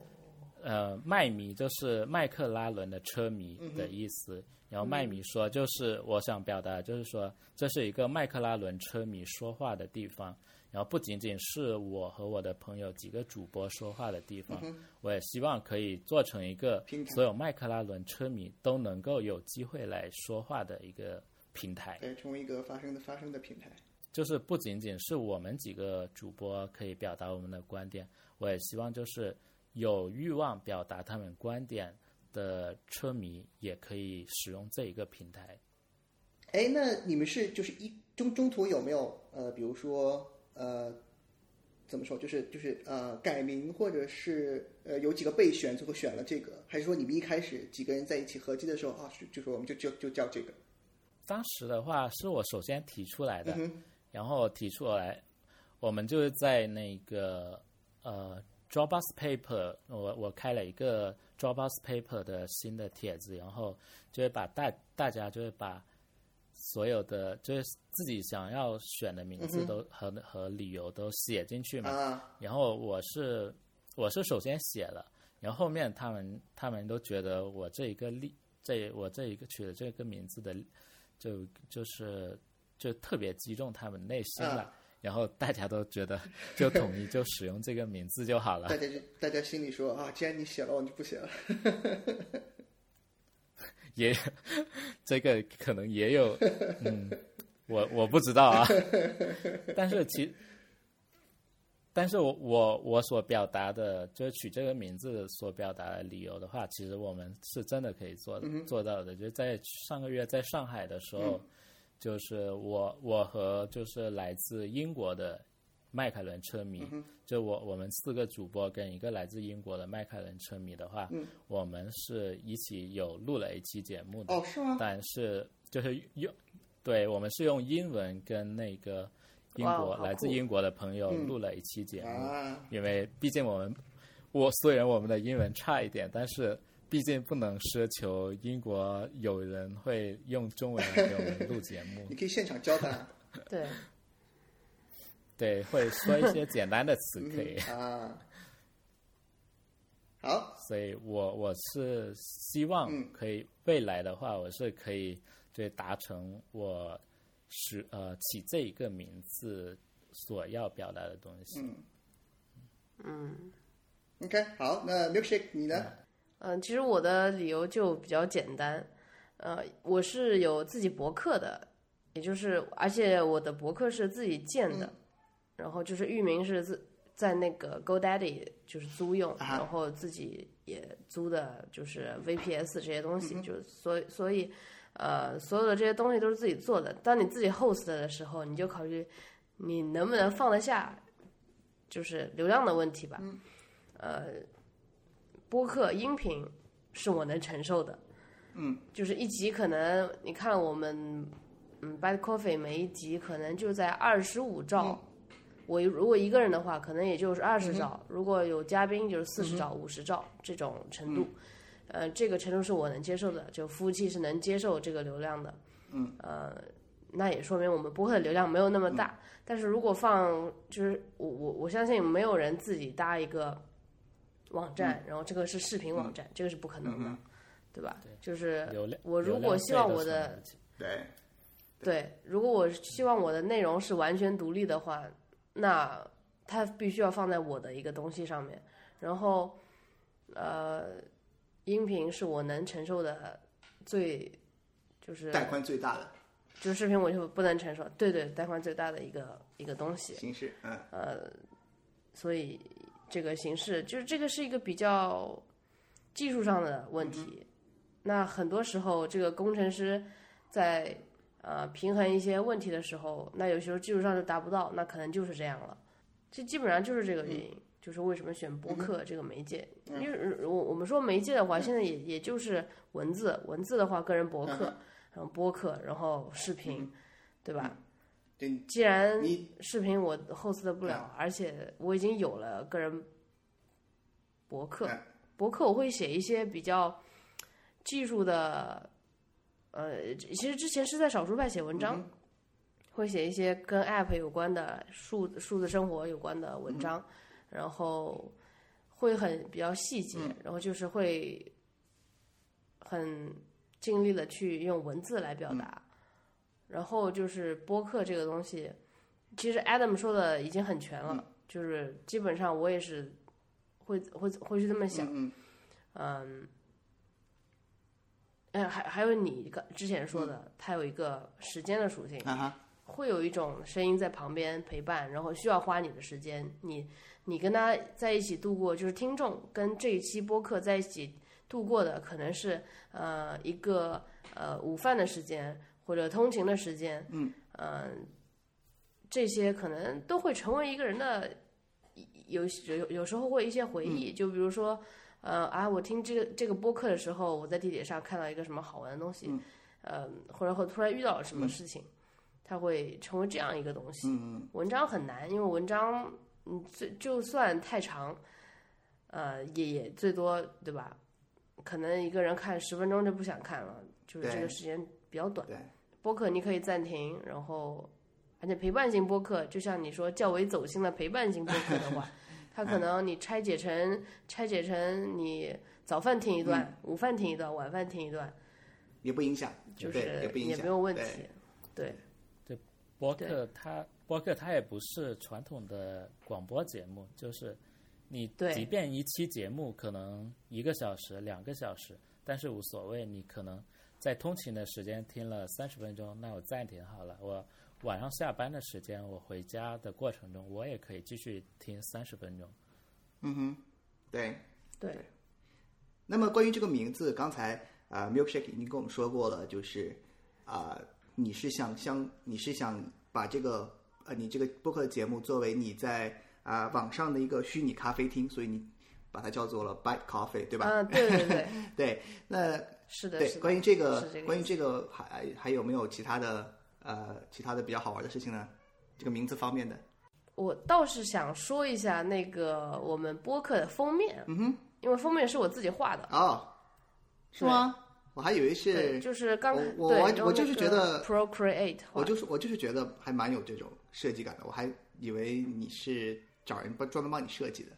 呃，麦迷就是麦克拉伦的车迷的意思。然后麦米说，就是我想表达，就是说这是一个麦克拉伦车迷说话的地方。然后不仅仅是我和我的朋友几个主播说话的地方，我也希望可以做成一个所有麦克拉伦车迷都能够有机会来说话的一个平台。对，成为一个发声的发声的平台。就是不仅仅是我们几个主播可以表达我们的观点，我也希望就是有欲望表达他们观点的车迷也可以使用这一个平台。哎，那你们是就是一中中途有没有呃，比如说呃，怎么说，就是就是呃改名，或者是呃有几个备选，最后选了这个，还是说你们一开始几个人在一起合计的时候啊，就就说我们就就就叫这个？当时的话是我首先提出来的，嗯然后提出来，我们就是在那个呃 Dropbox Paper，我我开了一个 Dropbox Paper 的新的帖子，然后就会把大大家就会把所有的就是自己想要选的名字都、和和理由都写进去嘛，啊，然后我是我是首先写了，然后后面他们他们都觉得我这一个例这我这一个取的这个名字的，就就是就特别击中他们内心了，啊然后大家都觉得 就统一 就使用这个名字就好了大。家就大家心里说啊，既然你写了，我就不写了。也这个可能也有，嗯，我我不知道啊，但是其，但是我我我所表达的，就是取这个名字所表达的理由的话，其实我们是真的可以做、做到的。就在上个月在上海的时候，就是我我和就是来自英国的迈凯伦车迷，就我我们四个主播跟一个来自英国的迈凯伦车迷的话，我们是一起有录了一期节目的。哦，是吗？但是就是用，对我们是用英文跟那个英国、来自英国的朋友录了一期节目，啊，因为毕竟我们我虽然我们的英文差一点，但是毕竟不能奢求英国有人会用中文来给我们录节目 你，可以现场教他 对，对，会说一些简单的词可以。啊。好，所以我我是希望嗯可以、未来的话，我是可以对达成我是呃起这一个名字所要表达的东西。嗯 OK，好，那 Milkshake 你呢？嗯，其实我的理由就比较简单，呃，我是有自己博客的，也就是而且我的博客是自己建的，然后就是域名是自在那个 GoDaddy 就是租用，啊然后自己也租的就是 VPS 这些东西，就是所以所以呃所有的这些东西都是自己做的。当你自己 host 的时候，你就考虑你能不能放得下，就是流量的问题吧。呃，播客音频是我能承受的。嗯，就是一集可能你看我们嗯 Bad Coffee 每一集可能就在二十五兆。我如果一个人的话，可能也就是二十兆；如果有嘉宾，就是四十兆、五十兆这种程度。呃，这个程度是我能接受的，就服务器是能接受这个流量的。嗯，呃，那也说明我们播客的流量没有那么大。但是如果放，就是我我我相信没有人自己搭一个网站，然后这个是视频网站，这个是不可能的，对吧？就是，我如果希望我的对，对，如果我希望我的内容是完全独立的话，那它必须要放在我的一个东西上面。然后，呃，音频是我能承受的最，就是带宽最大的就是视频我就不能承受。对对，带宽最大的一个一个东西。形式，嗯，呃所以这个形式就是这个是一个比较技术上的问题。那很多时候，这个工程师在呃平衡一些问题的时候，那有时候技术上就达不到，那可能就是这样了。这基本上就是这个原因，就是为什么选播客这个媒介？因为我我们说媒介的话，现在也也就是文字，文字的话个人博客，然后播客，然后视频，对吧？对，既然你视频我 host 的不了，而且我已经有了个人博客哎，博客我会写一些比较技术的，呃，其实之前是在少数派写文章，会写一些跟 app 有关的数数字生活有关的文章，然后会很比较细节，然后就是会很尽力的去用文字来表达。然后就是播客这个东西，其实 Adam 说的已经很全了，就是基本上我也是会会会去这么想，嗯嗯，哎，还还有你之前说的，它有一个时间的属性，啊，会有一种声音在旁边陪伴，然后需要花你的时间，你你跟他在一起度过，就是听众跟这一期播客在一起度过的，可能是呃一个呃午饭的时间或者通勤的时间，嗯这些可能都会成为一个人的有有有时候会一些回忆，就比如说。呃啊，我听这个这个播客的时候，我在地铁上看到一个什么好玩的东西，呃，或者或突然遇到了什么事情，它会成为这样一个东西。嗯文章很难，因为文章，嗯，最就算太长，呃，也也最多对吧？可能一个人看十分钟就不想看了，就是这个时间比较短。对，播客你可以暂停，然后，而且陪伴型播客，就像你说较为走心的陪伴型播客的话，它可能你拆解成拆解成你早饭听一段，嗯午饭听一段，晚饭听一段，也不影响，就是也不影响，没有问题对。对，播客它播客它也不是传统的广播节目，就是你对即便一期节目可能一个小时、两个小时，但是无所谓，你可能在通勤的时间听了三十分钟，那我暂停好了，我晚上下班的时间，我回家的过程中，我也可以继续听三十分钟。嗯哼，对。对，那么关于这个名字，刚才啊、呃 Milkshake 已经跟我们说过了，就是啊、你是想想你是想把这个呃你这个播客节目作为你在啊、网上的一个虚拟咖啡厅，所以你把它叫做了 Bite Coffee，对吧？嗯，对对对，对，那是的，对。关于这个这个关于这个还还有没有其他的呃其他的比较好玩的事情呢？这个名字方面的，我倒是想说一下那个我们播客的封面，嗯哼，因为封面是我自己画的，哦，是吗？我还以为，是，就是刚我我就是觉得 Procreate 我就是我就是觉得还蛮有这种设计感的，我还以为你是找人帮专门帮你设计的。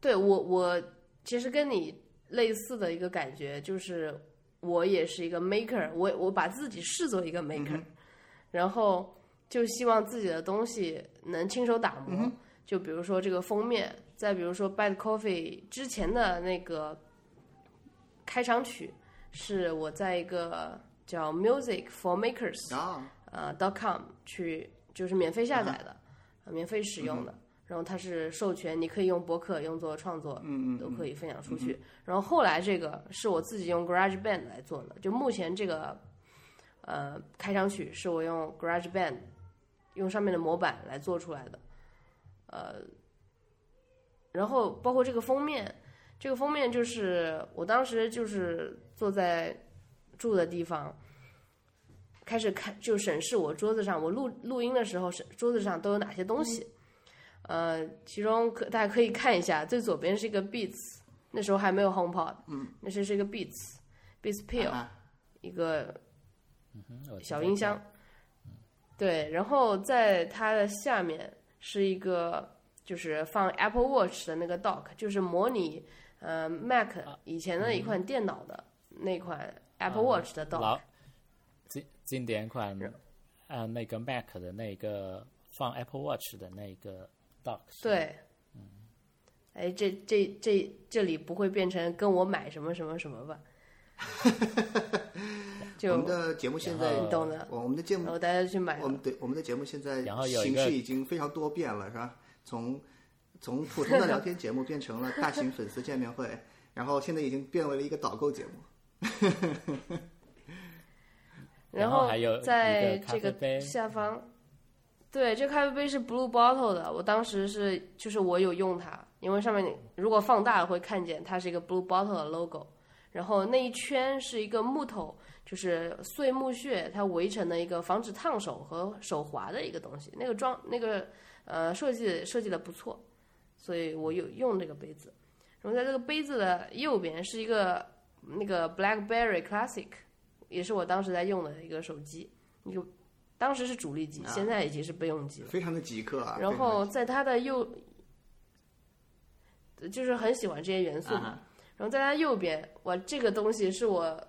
对我我其实跟你类似的一个感觉，就是我也是一个 maker，我我把自己视作一个 maker，、然后就希望自己的东西能亲手打磨。就比如说这个封面，再比如说 Bad Coffee 之前的那个开场曲，是我在一个叫 Music for Makers 啊，呃 dot .com 去就是免费下载的，呃免费使用的。然后它是授权，你可以用博客用作创作，嗯嗯都可以分享出去。然后后来这个是我自己用 GarageBand 来做的，就目前这个呃开场曲是我用 GarageBand 用上面的模板来做出来的，呃，然后包括这个封面，这个封面就是我当时就是坐在住的地方。开始看就审视我桌子上，我录录音的时候，是桌子上都有哪些东西。呃，其中可大家可以看一下，最左边是一个 Beats，那时候还没有 HomePod，嗯，那是是一个 Beats，Beats Pill，、啊一个嗯，我知道小音箱。对，然后在它的下面是一个就是放 Apple Watch 的那个 dock，就是模拟呃 Mac 以前的一款电脑的那款 Apple Watch 的 dock。老经经典款，呃，那个 Mac 的那个放 Apple Watch 的那个对，哎，这这这这里不会变成跟我买什么什么什么吧？我就们的节目现在你懂的，我我们的节目然后大家去买。我们对我们的节目现在形式已经非常多变了，是吧？从从普通的聊天节目变成了大型粉丝见面会，然后现在已经变为了一个导购节目。然后在这个下方，对，这咖啡杯是 Blue Bottle 的，我当时是就是我有用它，因为上面如果放大了会看见它是一个 Blue Bottle 的 logo，然后那一圈是一个木头，就是碎木屑它围成的一个防止烫手和手滑的一个东西，那个装那个呃设计设计的不错，所以我有用这个杯子。然后在这个杯子的右边是一个那个 BlackBerry Classic，也是我当时在用的一个手机，一个当时是主力机，啊现在已经是备用机了。非常的极客啊。然后在它的右，就是很喜欢这些元素然后在它右边，我，这个东西是我，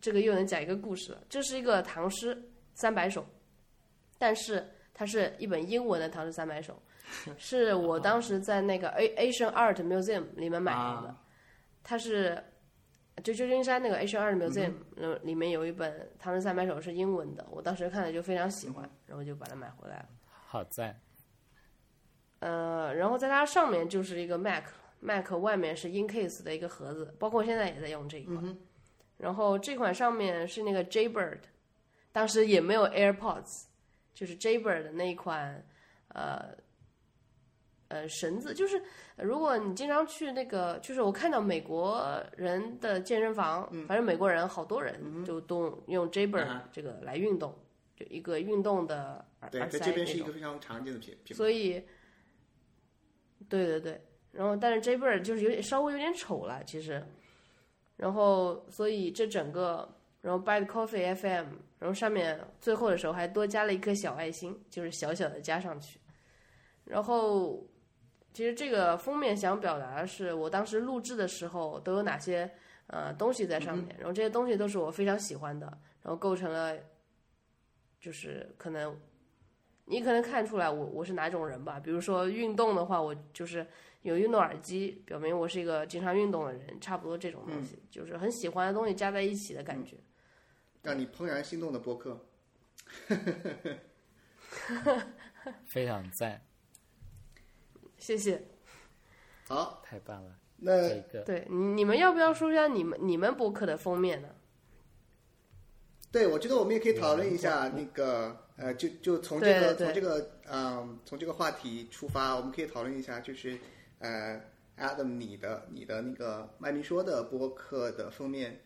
这个又能讲一个故事了。这是一个唐诗三百首，但是它是一本英文的唐诗三百首，是我当时在那个 A Asian Art Museum 里面买的。啊它是就旧金山那个 Asian Art Museum 嗯里面有一本唐诗三百首是英文的，我当时看了就非常喜欢，然后就把它买回来了。好在，呃，然后在它上面就是一个 Mac，Mac 外面是 InCase 的一个盒子，包括现在也在用这一款。然后这款上面是那个 Jaybird，当时也没有 AirPods，就是 Jaybird 的那一款，呃。呃，绳子就是，呃如果你经常去那个，就是我看到美国人的健身房，反正美国人好多人就都用 Jaybird 嗯这个来运动，就一个运动的耳塞在这边是一个非常常见的品品牌。所以，对对对，然后但是 Jaybird 就是有点稍微有点丑了，其实，然后所以这整个，然后 Bad Coffee FM，然后上面最后的时候还多加了一颗小爱心，就是小小的加上去，然后其实这个封面想表达的是我当时录制的时候都有哪些呃东西在上面，然后这些东西都是我非常喜欢的，然后构成了就是可能你可能看出来我我是哪种人吧。比如说运动的话，我就是有运动耳机，表明我是一个经常运动的人，差不多这种东西，就是很喜欢的东西加在一起的感觉。让你怦然心动的播客。非常赞，谢谢。好，太棒了，那这个对，你你们要不要说一下你们你们博客的封面呢？对，我觉得我们也可以讨论一下那个呃，就就从这个对对从这个嗯、从这个话题出发，我们可以讨论一下，就是呃，Adam 你的你的那个麦明说的播客的封面，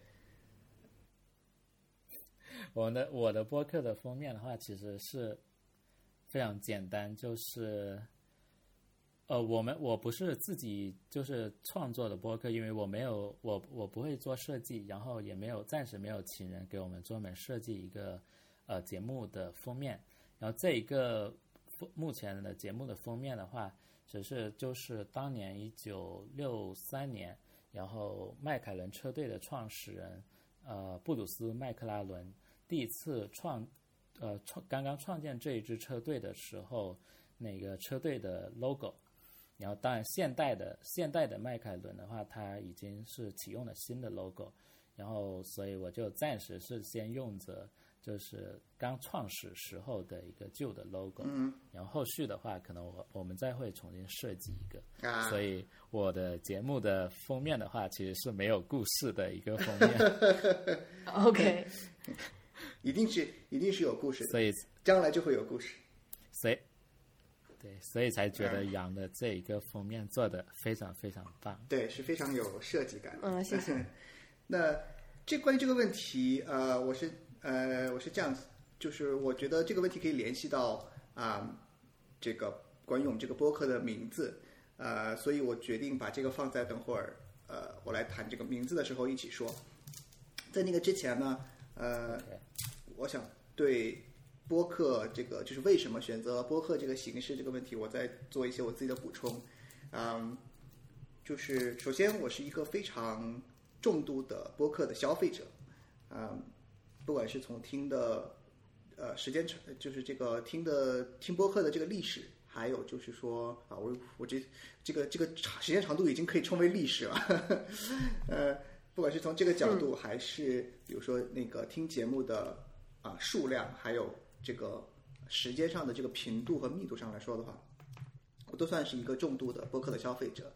我的我的播客的封面的话，其实是非常简单，就是呃，我们我不是自己就是创作的播客，因为我没有我我不会做设计，然后也没有暂时没有请人给我们专门设计一个呃节目的封面，然后这一个目前的节目的封面的话，只是就是当年一九六三年，然后迈凯伦车队的创始人呃布鲁斯麦克拉伦第一次创呃创刚刚创建这一支车队的时候，那个车队的 logo。然后，当然，现代的现代的迈凯伦的话，它已经是启用了新的 logo，然后，所以我就暂时是先用着就是刚创始时候的一个旧的 logo，嗯。然后后续的话，可能我我们再会重新设计一个，啊，所以我的节目的封面的话，其实是没有故事的一个封面，OK，一定是一定是有故事的，所以将来就会有故事。所以对，所以才觉得杨的这一个封面做的非常非常棒。对，是非常有设计感的。嗯，谢谢。那这关于这个问题，呃，我是呃我是这样子，就是我觉得这个问题可以联系到啊、这个关于我们这个播客的名字，呃，所以我决定把这个放在等会儿呃我来谈这个名字的时候一起说。在那个之前呢，呃，我想对播客这个就是为什么选择播客这个形式这个问题，我再做一些我自己的补充。嗯，就是首先我是一个非常重度的播客的消费者，嗯，不管是从听的呃时间长，就是这个听的听播客的这个历史，还有就是说啊，我我这这个这个长时间长度已经可以称为历史了，呃，不管是从这个角度，还是比如说那个听节目的啊数量，还有这个时间上的这个频度和密度上来说的话，我都算是一个重度的播客的消费者。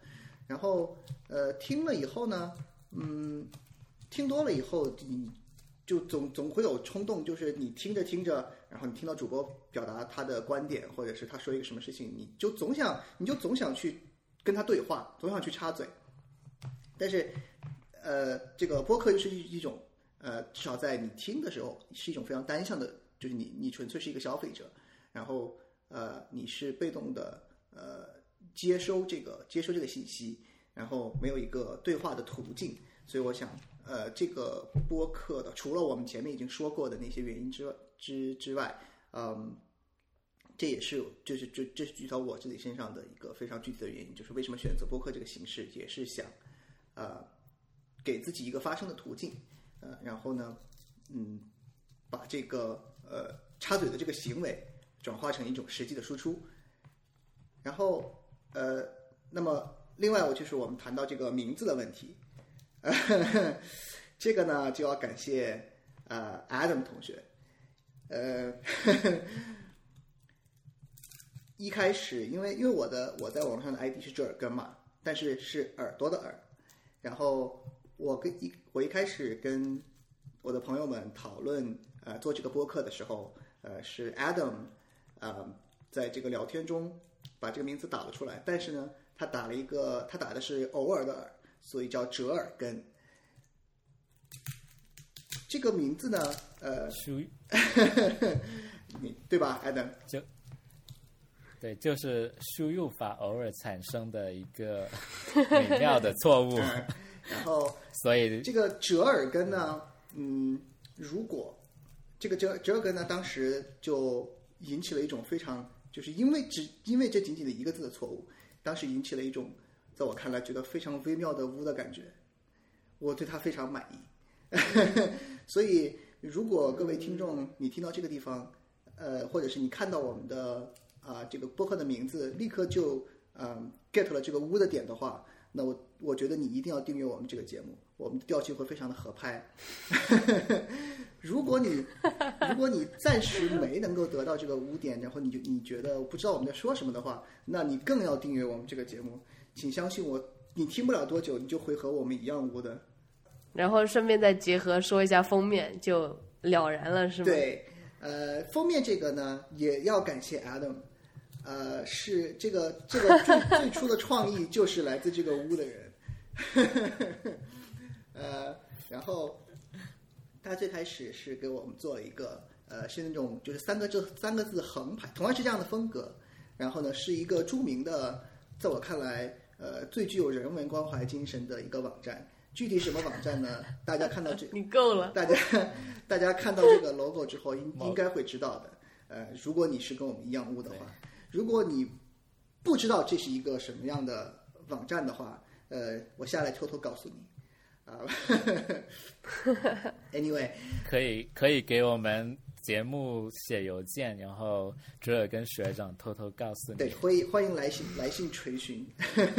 然后呃，听了以后呢，嗯，听多了以后，你就总总会有冲动，就是你听着听着，然后你听到主播表达他的观点，或者是他说一个什么事情，你就总想你就总想去跟他对话，总想去插嘴。但是，呃，这个播客又是一一种呃，至少在你听的时候是一种非常单向的，就是你你纯粹是一个消费者，然后呃，你是被动的呃接收这个接收这个信息，然后没有一个对话的途径，所以我想，呃，这个播客的除了我们前面已经说过的那些原因之之之外，嗯，这也是就是这这是举到我自己身上的一个非常具体的原因，就是为什么选择播客这个形式，也是想呃给自己一个发声的途径，呃，然后呢，嗯，把这个呃插嘴的这个行为转化成一种实际的输出，然后呃，那么另外我就是我们谈到这个名字的问题，呃 这个呢就要感谢呃 Adam 同学，呃，呵 呵一开始因为因为我的我在网上的 ID 是折耳根嘛，但是是耳朵的耳，然后我跟一我一开始跟我的朋友们讨论呃做这个播客的时候，呃是 Adam 呃在这个聊天中把这个名字打了出来，但是呢他打了一个他打的是偶尔的耳，所以叫折耳根。这个名字呢，呃，输你对吧，Adam？就对，就是输入法偶尔产生的一个美妙的错误，嗯然后所以这个折耳根呢，嗯，如果这个折折耳根呢，当时就引起了一种非常，就是因为只因为这仅仅的一个字的错误，当时引起了一种在我看来觉得非常微妙的污的感觉，我对它非常满意。所以，如果各位听众你听到这个地方，呃，或者是你看到我们的啊、这个播客的名字，立刻就嗯、get 了这个污的点的话，那我我觉得你一定要订阅我们这个节目，我们的调性会非常的合拍。如果你如果你暂时没能够得到这个污点，然后你就你觉得不知道我们在说什么的话，那你更要订阅我们这个节目。请相信我，你听不了多久，你就会和我们一样污的。然后顺便再结合说一下封面，就了然了，是吗？对，呃，封面这个呢，也要感谢 Adam，呃，是这个这个最最初的创意就是来自这个屋的人，呃，然后他最开始是给我们做了一个，呃，是那种就是三个字三个字横排，同样是这样的风格，然后呢是一个著名的，在我看来，呃，最具有人文关怀精神的一个网站。具体什么网站呢？大家看到这 你够了。大家大家看到这个 logo 之后，应应该会知道的。呃，如果你是跟我们一样污的话，如果你不知道这是一个什么样的网站的话，呃，我下来偷偷告诉你。啊、a n y w a y 可以可以给我们节目写邮件，然后折耳根学长偷偷告诉你对，你。欢迎欢迎来信来信垂询。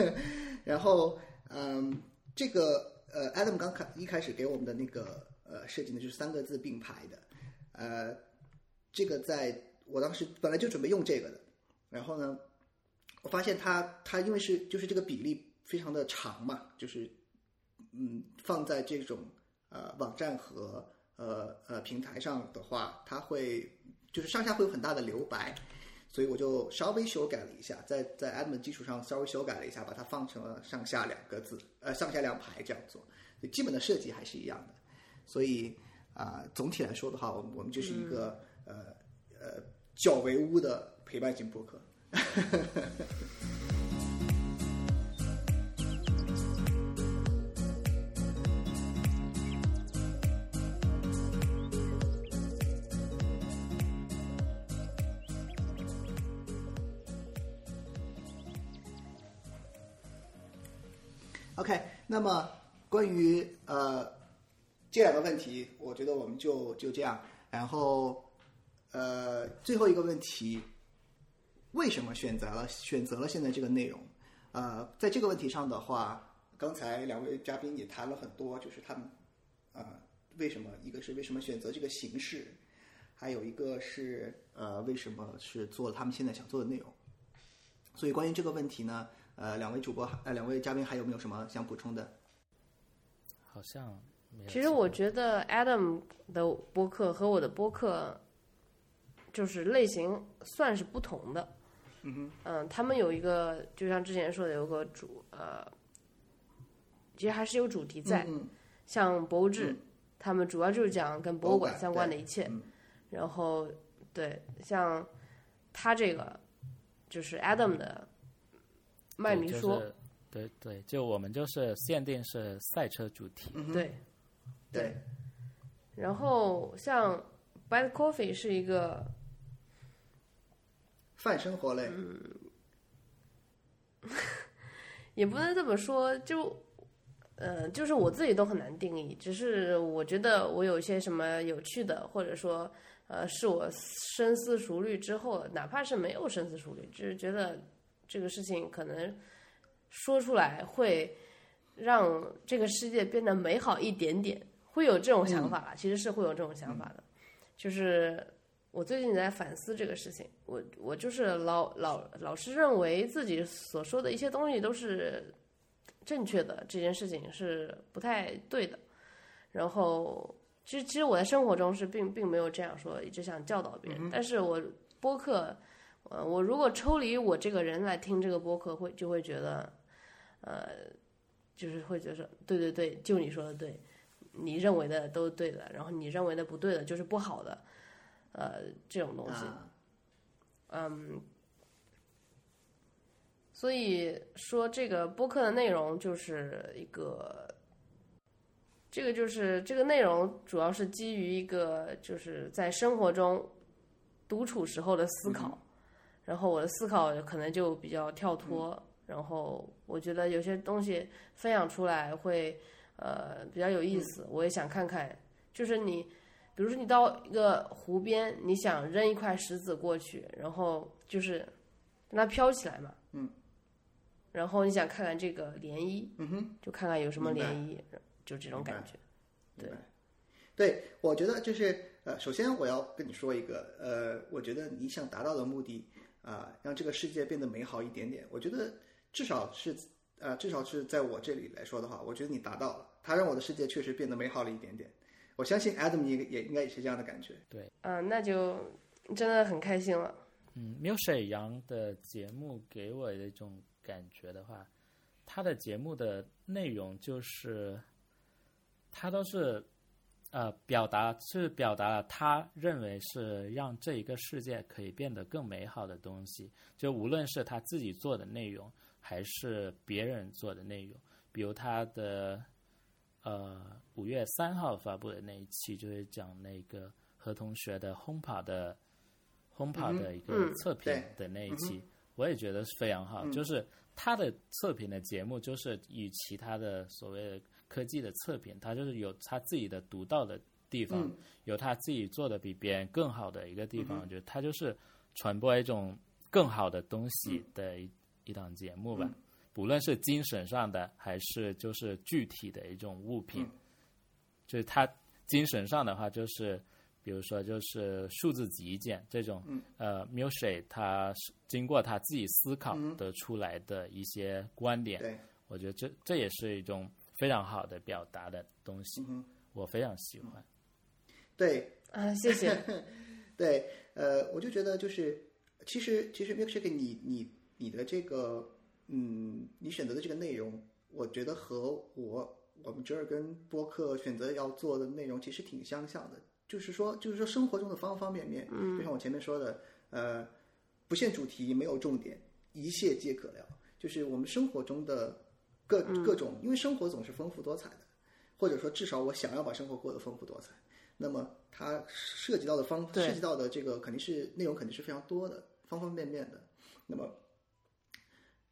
然后，嗯，这个呃，Adam 刚开一开始给我们的那个呃设计呢，就是三个字并排的，呃，这个在我当时本来就准备用这个的，然后呢，我发现它它因为是就是这个比例非常的长嘛，就是嗯放在这种呃网站和呃呃平台上的话，它会就是上下会有很大的留白。所以我就稍微修改了一下，在在 Adam 的基础上稍微修改了一下，把它放成了上下两个字，呃，上下两排这样做，基本的设计还是一样的。所以啊、总体来说的话，我们我们就是一个、呃呃较为污的陪伴型播客。OK，那么关于呃这两个问题，我觉得我们就就这样。然后呃最后一个问题，为什么选择了选择了现在这个内容？呃，在这个问题上的话，刚才两位嘉宾也谈了很多，就是他们呃为什么一个是为什么选择这个形式，还有一个是呃为什么是做他们现在想做的内容。所以关于这个问题呢，呃，两位主播呃两位嘉宾还有没有什么想补充的？好像没有。其实我觉得 Adam 的播客和我的播客就是类型算是不同的。嗯哼，嗯，他们有一个，就像之前说的，有个主呃，其实还是有主题在，嗯像博物志，他们主要就是讲跟博物馆相关的一切。嗯然后对，像他这个就是 Adam 的麦迷说，是对对，就我们就是限定是赛车主题。嗯，对。对，然后像 Bad Coffee 是一个泛生活类，嗯 也不能这么说，就呃，就是我自己都很难定义。只是我觉得我有一些什么有趣的，或者说呃，是我深思熟虑之后，哪怕是没有深思熟虑，只是觉得这个事情可能说出来会让这个世界变得美好一点点，会有这种想法啦。其实是会有这种想法的，就是。我最近在反思这个事情，我我就是老老老是认为自己所说的一些东西都是正确的，这件事情是不太对的。然后，其实其实我在生活中是并并没有这样说，一直想教导别人。但是我播客，呃，我如果抽离我这个人来听这个播客，会就会觉得，呃，就是会觉得对对对，就你说的对，你认为的都对的，然后你认为的不对的就是不好的。呃，这种东西，啊，嗯，所以说这个播客的内容就是一个，这个就是这个内容主要是基于一个就是在生活中独处时候的思考，然后我的思考可能就比较跳脱，然后我觉得有些东西分享出来会呃比较有意思，我也想看看，就是你。比如说你到一个湖边，你想扔一块石子过去，然后就是让它飘起来嘛，嗯，然后你想看看这个涟漪，嗯哼，就看看有什么涟漪，就这种感觉。对。对，我觉得就是呃，首先我要跟你说一个呃，我觉得你想达到的目的啊、让这个世界变得美好一点点，我觉得至少是呃，至少是在我这里来说的话，我觉得你达到了，它让我的世界确实变得美好了一点点。我相信 Adam 也也应该也是这样的感觉。对嗯、那就真的很开心了。嗯，没有沈阳的节目给我的一种感觉的话，他的节目的内容就是，他都是呃表达是表达了他认为是让这一个世界可以变得更美好的东西，就无论是他自己做的内容，还是别人做的内容，比如他的呃五月三号发布的那一期，就是讲那个何同学的轰跑的轰跑的一个嗯测评的那一期，我也觉得是非常好。就是他的测评的节目，就是与其他的所谓的科技的测评，他就是有他自己的独到的地方，有他自己做的比别人更好的一个地方。我觉得他就是传播一种更好的东西的一、一档节目吧。无论是精神上的，还是就是具体的一种物品，就是它精神上的话，就是比如说就是数字极简这种，呃 m u s i 他是经过他自己思考得出来的一些观点，对，我觉得这这也是一种非常好的表达的东西，我非常喜欢。对，啊，谢谢。对，呃，我就觉得就是，其实其实 milkshake 你你你的这个，嗯，你选择的这个内容，我觉得和我我们折耳根播客选择要做的内容其实挺相像的，就是说就是说生活中的方方面面，嗯，就像我前面说的，呃，不限主题，没有重点，一切皆可聊，就是我们生活中的各各种，因为生活总是丰富多彩的，或者说至少我想要把生活过得丰富多彩。那么它涉及到的方涉及到的这个肯定是内容肯定是非常多的，方方面面的。那么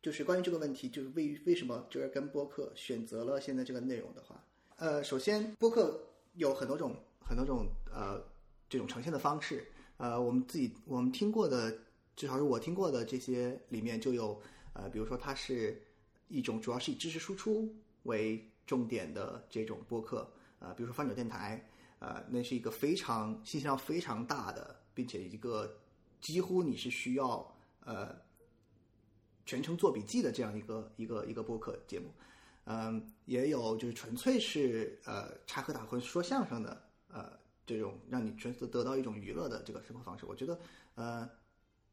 就是关于这个问题，就是为为什么折耳根播客选择了现在这个内容的话，呃，首先播客有很多种很多种呃这种呈现的方式，呃，我们自己我们听过的，至少是我听过的这些里面就有呃，比如说它是一种主要是以知识输出为重点的这种播客，呃，比如说翻转电台，呃，那是一个非常信息量非常大的，并且一个几乎你是需要呃全程做笔记的这样一个一个一个播客节目。嗯，也有就是纯粹是呃插科打诨说相声的呃这种让你纯粹得到一种娱乐的这个生活方式。我觉得，呃，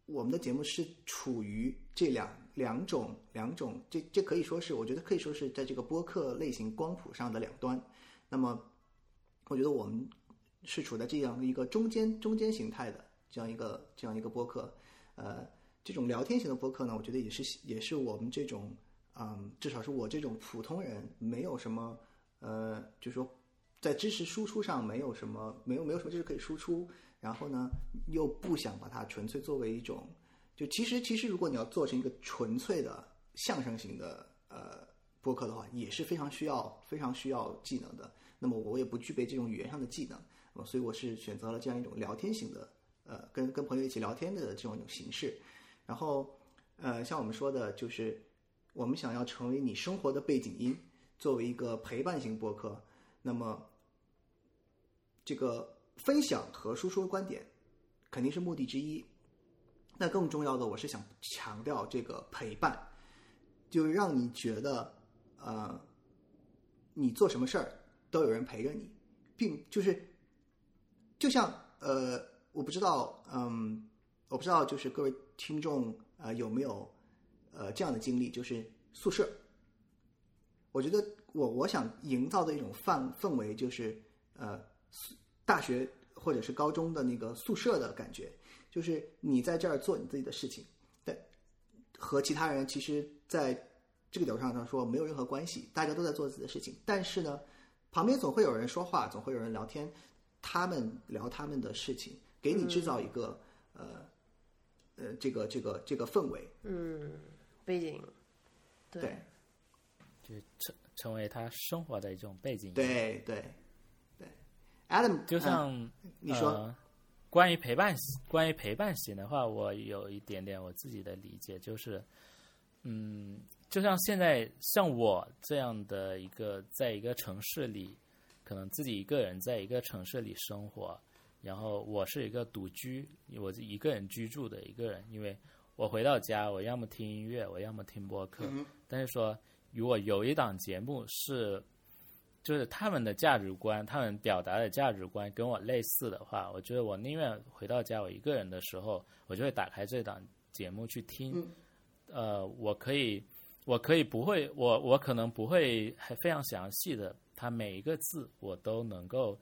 我们的节目是处于这两两种两种，这这可以说是，我觉得可以说是在这个播客类型光谱上的两端。那么，我觉得我们是处在这样一个中间中间形态的这样一个这样一个播客，呃，这种聊天型的播客呢，我觉得也是也是我们这种，嗯，至少是我这种普通人没有什么，呃，就是说在知识输出上没有什么没有没有什么知识可以输出，然后呢又不想把它纯粹作为一种，就其实其实如果你要做成一个纯粹的相声型的呃播客的话，也是非常需要非常需要技能的。那么我也不具备这种语言上的技能，所以我是选择了这样一种聊天型的，呃，跟跟朋友一起聊天的这种一种形式。然后，呃，像我们说的，就是我们想要成为你生活的背景音，作为一个陪伴型播客，那么这个分享和输出观点肯定是目的之一。那更重要的，我是想强调这个陪伴，就让你觉得，呃，你做什么事儿都有人陪着你，并就是，就像呃，我不知道，嗯，我不知道，就是各位听众呃有没有呃这样的经历，就是宿舍。我觉得我我想营造的一种氛氛围，就是呃大学或者是高中的那个宿舍的感觉，就是你在这儿做你自己的事情，但和其他人其实在这个角度上来说没有任何关系，大家都在做自己的事情，但是呢，旁边总会有人说话，总会有人聊天，他们聊他们的事情，给你制造一个、呃呃这个这个这个氛围，嗯背景，对，对。就成成为他生活的一种背景。对对对，Adam 就像、嗯你说。呃关于陪伴型，关于陪伴型的话，我有一点点我自己的理解，就是，嗯，就像现在像我这样的一个，在一个城市里，可能自己一个人在一个城市里生活，然后我是一个独居，我是一个人居住的一个人，因为我回到家，我要么听音乐，我要么听播客，但是说如果有一档节目是就是他们的价值观，他们表达的价值观跟我类似的话，我觉得我宁愿回到家我一个人的时候，我就会打开这档节目去听。呃，我可以，我可以不会，我我可能不会还非常详细的，他每一个字我都能够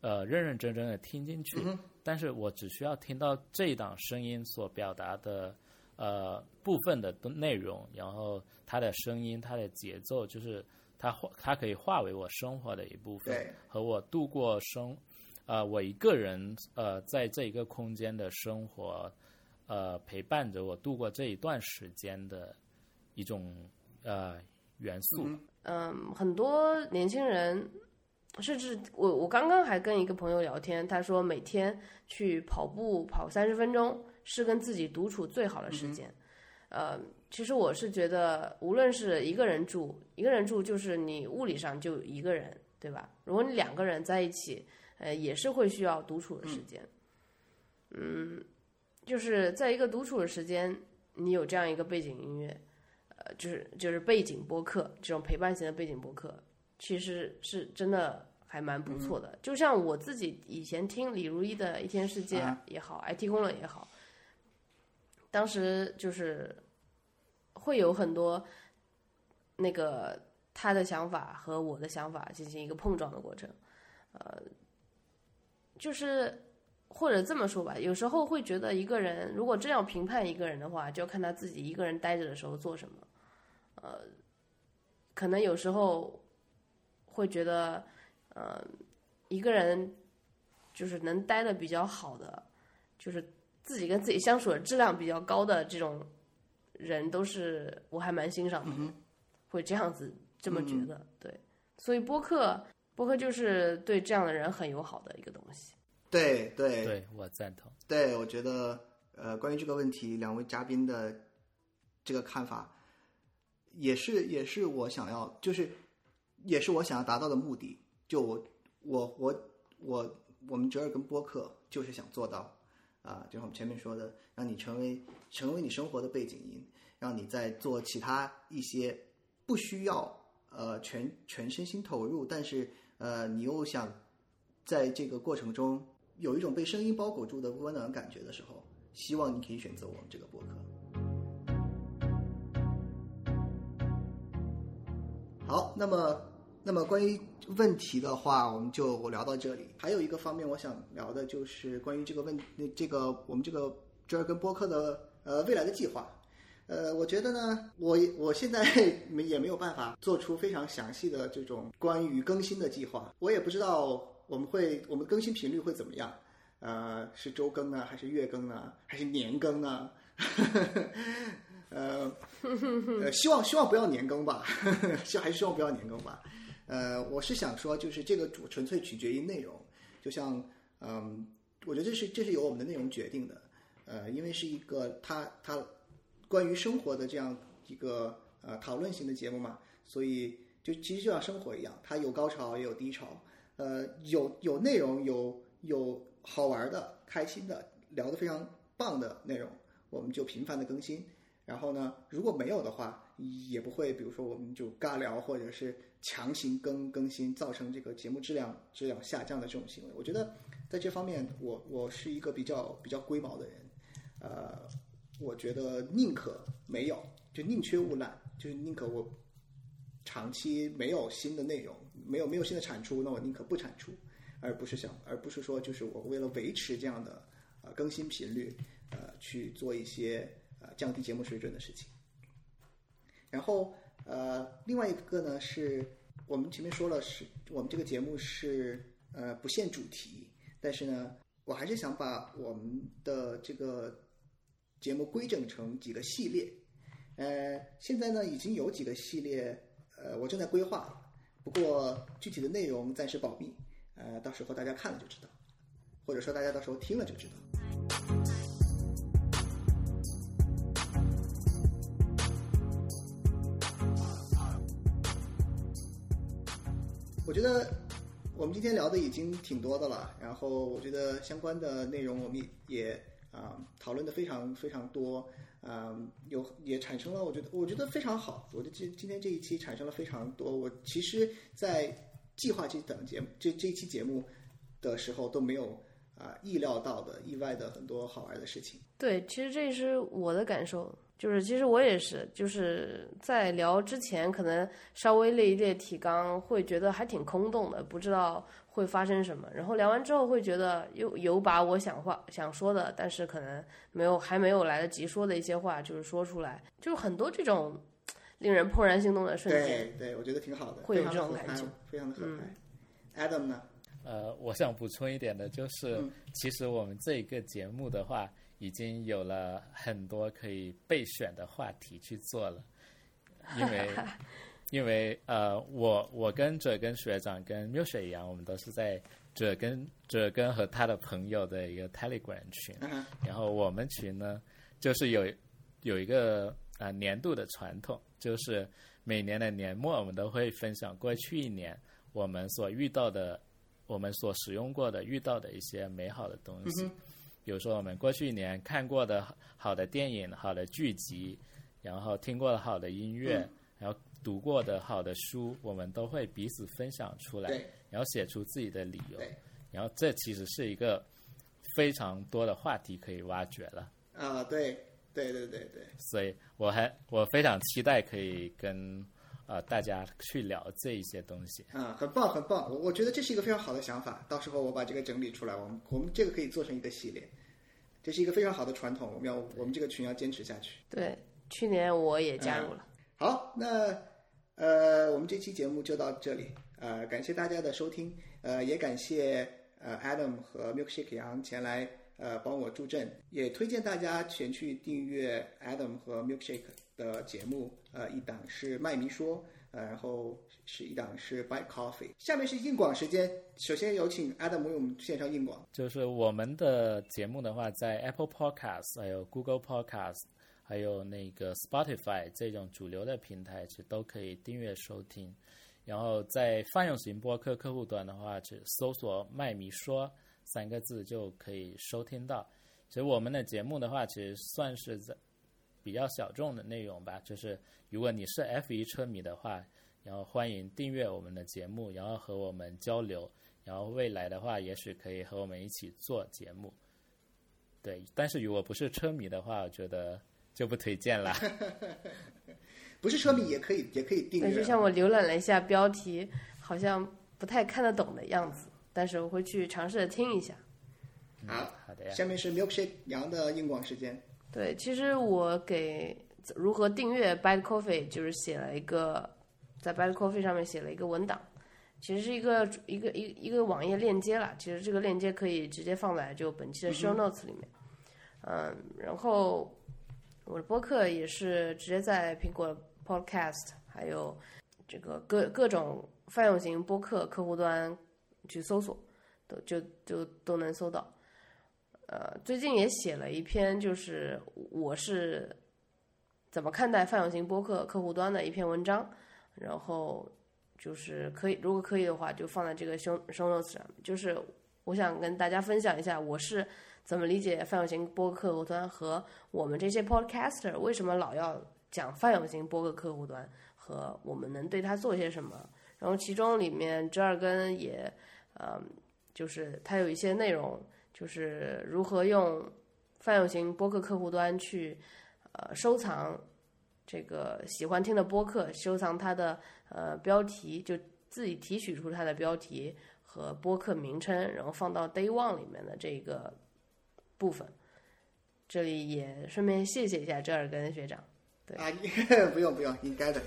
呃认认真真的听进去，但是我只需要听到这一档声音所表达的呃部分的内容，然后它的声音、它的节奏，就是它化它可以化为我生活的一部分，和我度过生呃我一个人呃在这一个空间的生活，呃陪伴着我度过这一段时间的一种呃元素。嗯，很多年轻人，甚至我我刚刚还跟一个朋友聊天，他说每天去跑步跑三十分钟是跟自己独处最好的时间。呃，其实我是觉得，无论是一个人住，一个人住就是你物理上就一个人，对吧？如果你两个人在一起，呃，也是会需要独处的时间。嗯，就是在一个独处的时间，你有这样一个背景音乐，呃，就是就是背景播客这种陪伴型的背景播客，其实是真的还蛮不错的。就像我自己以前听李如一的《一天世界啊》也好，IT 公论也好，当时就是会有很多那个他的想法和我的想法进行一个碰撞的过程，呃，就是或者这么说吧，有时候会觉得一个人如果真要评判一个人的话，就要看他自己一个人待着的时候做什么。呃，可能有时候会觉得，呃，一个人就是能待的比较好的，就是自己跟自己相处的质量比较高的这种人，都是我还蛮欣赏的，会这样子这么觉得。对，所以播客播客就是对这样的人很友好的一个东西。对对对我赞同。对，我觉得呃，关于这个问题，两位嘉宾的这个看法，也是也是我想要，就是也是我想要达到的目的。就我我我我我们折耳根播客就是想做到啊，就像我们前面说的，让你成为成为你生活的背景音，让你在做其他一些不需要呃全全身心投入，但是呃你又想在这个过程中有一种被声音包裹住的温暖感觉的时候，希望你可以选择我们这个播客。好，那么那么关于问题的话，我们就聊到这里。还有一个方面，我想聊的就是关于这个问这个我们这个这儿跟播客的呃未来的计划。呃，我觉得呢，我我现在没也没有办法做出非常详细的这种关于更新的计划。我也不知道我们会我们更新频率会怎么样，呃，是周更呢，还是月更呢，还是年更呢？呃，呃，希望希望不要年更吧，希还是希望不要年更吧。呃，我是想说，就是这个主纯粹取决于内容，就像嗯，我觉得这是这是由我们的内容决定的，呃，因为是一个它它关于生活的这样一个呃讨论型的节目嘛，所以就其实就像生活一样，它有高潮也有低潮，呃，有有内容，有有好玩的、开心的、聊得非常棒的内容，我们就频繁的更新。然后呢，如果没有的话，也不会，比如说我们就尬聊或者是强行更更新，造成这个节目质量质量下降的这种行为。我觉得在这方面，我我是一个比较比较龟毛的人，呃，我觉得宁可没有，就宁缺毋滥，就是宁可我长期没有新的内容，没有没有新的产出，那我宁可不产出，而不是想，而不是说就是我为了维持这样的呃更新频率，呃去做一些呃降低节目水准的事情。然后呃，另外一个呢是我们前面说了是，我们这个节目是呃不限主题，但是呢，我还是想把我们的这个节目规整成几个系列。呃，现在呢已经有几个系列，呃，我正在规划，不过具体的内容暂时保密，呃，到时候大家看了就知道，或者说大家到时候听了就知道。我觉得我们今天聊的已经挺多的了，然后我觉得相关的内容我们也啊、讨论的非常非常多，啊、有也产生了我觉得我觉得非常好，我觉得今今天这一期产生了非常多，我其实，在计划这档节目这这一期节目的时候都没有啊、意料到的意外的很多好玩的事情。对，其实这是我的感受，就是其实我也是，就是在聊之前可能稍微列一列提纲，会觉得还挺空洞的，不知道会发生什么。然后聊完之后会觉得有有把我想话想说的，但是可能没有还没有来得及说的一些话，就是说出来，就是很多这种令人怦然心动的瞬间。对对，我觉得挺好的，会有非常的合拍这种感觉，非常的合拍。Adam 呢？呃，我想补充一点的就是，嗯其实我们这一个节目的话，已经有了很多可以备选的话题去做了，因为因为呃，我我跟哲根学长跟缪雪一样，我们都是在哲根哲根和他的朋友的一个 Telegram 群，然后我们群呢，就是有有一个啊、呃年度的传统，就是每年的年末我们都会分享过去一年我们所遇到的、我们所使用过的、遇到的一些美好的东西。比如说我们过去一年看过的好的电影、好的剧集，然后听过的好的音乐，然后读过的好的书，我们都会彼此分享出来对，然后写出自己的理由对。然后这其实是一个非常多的话题可以挖掘了。啊，对对对对对，所以我还我非常期待可以跟呃大家去聊这一些东西。啊，很棒很棒，我我觉得这是一个非常好的想法。到时候我把这个整理出来，我们我们这个可以做成一个系列，这是一个非常好的传统，我们要我们这个群要坚持下去。对，去年我也加入了。好，那呃，我们这期节目就到这里，呃，感谢大家的收听，呃，也感谢呃 Adam 和 Milkshake 杨前来呃帮我助阵，也推荐大家前去订阅 Adam 和 Milkshake 的节目，呃，一档是麦迷说，然后是一档是 Buy Coffee。下面是硬广时间，首先有请 Adam 为我们介绍硬广。就是我们的节目的话，在 Apple Podcast、还有 Google Podcast、还有那个 Spotify 这种主流的平台，其实都可以订阅收听。然后在泛用型播客客户端的话，只搜索“麦米说”三个字就可以收听到。其实我们的节目的话，其实算是在比较小众的内容吧。就是如果你是 F 1车迷的话，然后欢迎订阅我们的节目，然后和我们交流，然后未来的话，也许可以和我们一起做节目。对，但是如果不是车迷的话，我觉得就不推荐了。不是车迷也可以，也可以订对，阅。就像我浏览了一下标题，好像不太看得懂的样子，但是我会去尝试着听一下。好，好的呀，下面是 Milkshake 羊的硬广时间。对，其实我给如何订阅 Bad Coffee 就是写了一个，在 Bad Coffee 上面写了一个文档，其实是一个一个一一个网页链接啦。其实这个链接可以直接放在就本期的 show notes 里面。嗯，然后我的播客也是直接在苹果 Podcast 还有这个各各种泛用型播客客户端去搜索，都就就都能搜到。呃，最近也写了一篇，就是我是怎么看待泛用型播客客户端的一篇文章，然后就是可以，如果可以的话，就放在这个 show show notes 上。就是我想跟大家分享一下，我是怎么理解泛用型播客客户端和我们这些 podcaster 为什么老要讲泛用型播客客户端和我们能对它做些什么。然后其中里面折耳根也，嗯、就是它有一些内容。就是如何用泛用型播客客户端去呃收藏这个喜欢听的播客，收藏它的呃标题，就自己提取出它的标题和播客名称，然后放到 Day One 里面的这个部分。这里也顺便谢谢一下折耳根学长。对啊，不用不用，应该的。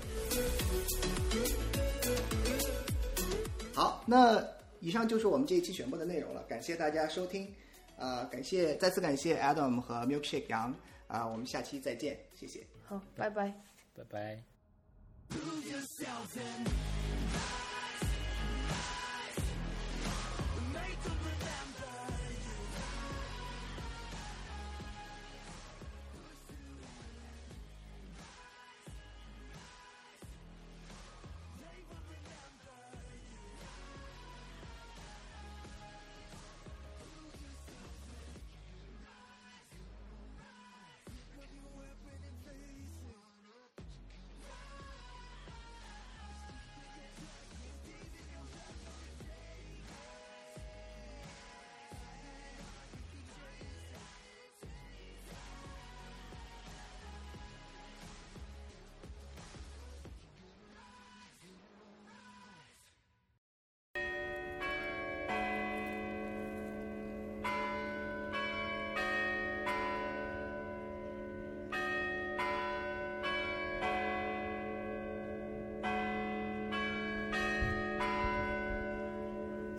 好，那以上就是我们这一期全部的内容了，感谢大家收听，啊、感谢再次感谢 Adam 和 Milkshake 杨，啊、我们下期再见，谢谢。好，拜拜。拜拜。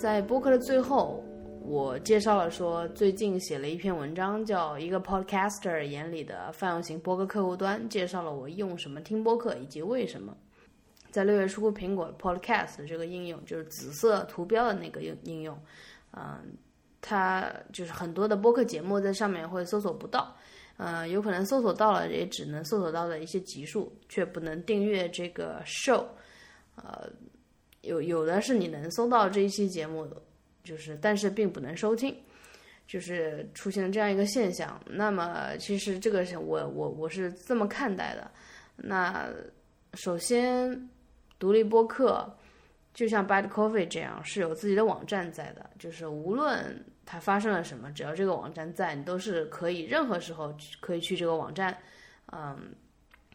在播客的最后，我介绍了说最近写了一篇文章，叫《一个 Podcaster 眼里的泛用型播客客户端》，介绍了我用什么听播客以及为什么。在六月初，苹果 Podcast 这个应用就是紫色图标的那个应应用，嗯、它就是很多的播客节目在上面会搜索不到，呃，有可能搜索到了，也只能搜索到的一些集数，却不能订阅这个 show，呃，有有的是你能搜到这一期节目，就是但是并不能收听，就是出现了这样一个现象。那么其实这个是我我我是这么看待的。那首先，独立播客就像 Bad Coffee 这样是有自己的网站在的，就是无论它发生了什么，只要这个网站在，你都是可以任何时候可以去这个网站，嗯，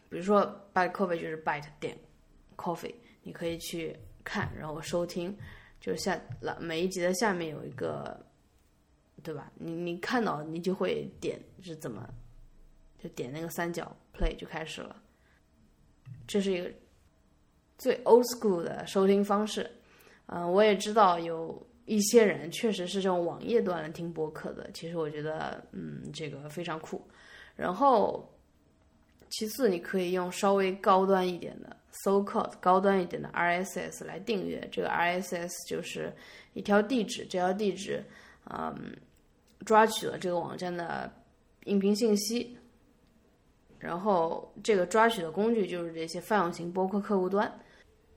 比如说 Bad Coffee 就是 Byte 点 Coffee，你可以去看，然后收听，就下每一集的下面有一个，对吧？你你看到你就会点是怎么，就点那个三角 play 就开始了，这是一个最 old school 的收听方式。嗯、我也知道有一些人确实是这种网页端来听播客的，其实我觉得嗯这个非常酷。然后其次你可以用稍微高端一点的 so called 高端一点的 RSS 来订阅，这个 RSS 就是一条地址，这条地址嗯抓取了这个网站的音频信息，然后这个抓取的工具就是这些泛用型播客客户端。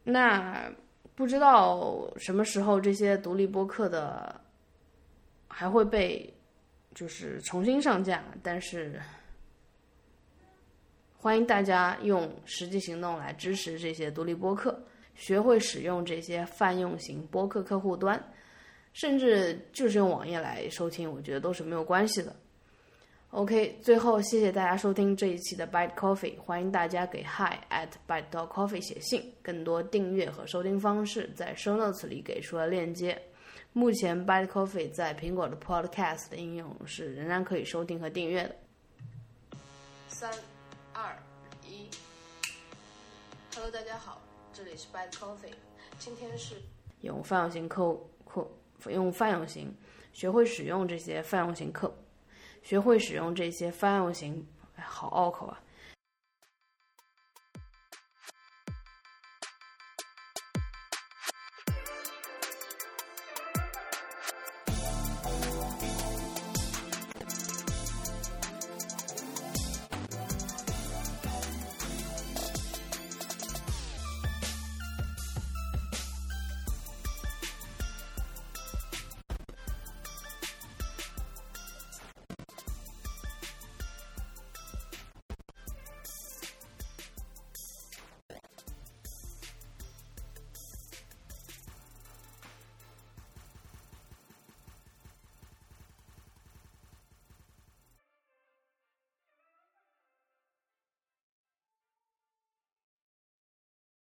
那不知道什么时候这些独立播客的还会被就是重新上架，但是欢迎大家用实际行动来支持这些独立播客，学会使用这些泛用型播客客户端。甚至就是用网页来收听，我觉得都是没有关系的。OK，最后谢谢大家收听这一期的 Byte Coffee，欢迎大家给 hi at byte dot coffee 写信，更多订阅和收听方式在 show notes 里给出了链接。目前 Byte Coffee 在苹果的 Podcast 应用是仍然可以收听和订阅的。三、二、一，Hello，大家好，这里是 Bad Coffee，今天是用泛用型客客用泛用型学会使用这些泛用型客。学会使用这些泛用型，哎，好拗口啊！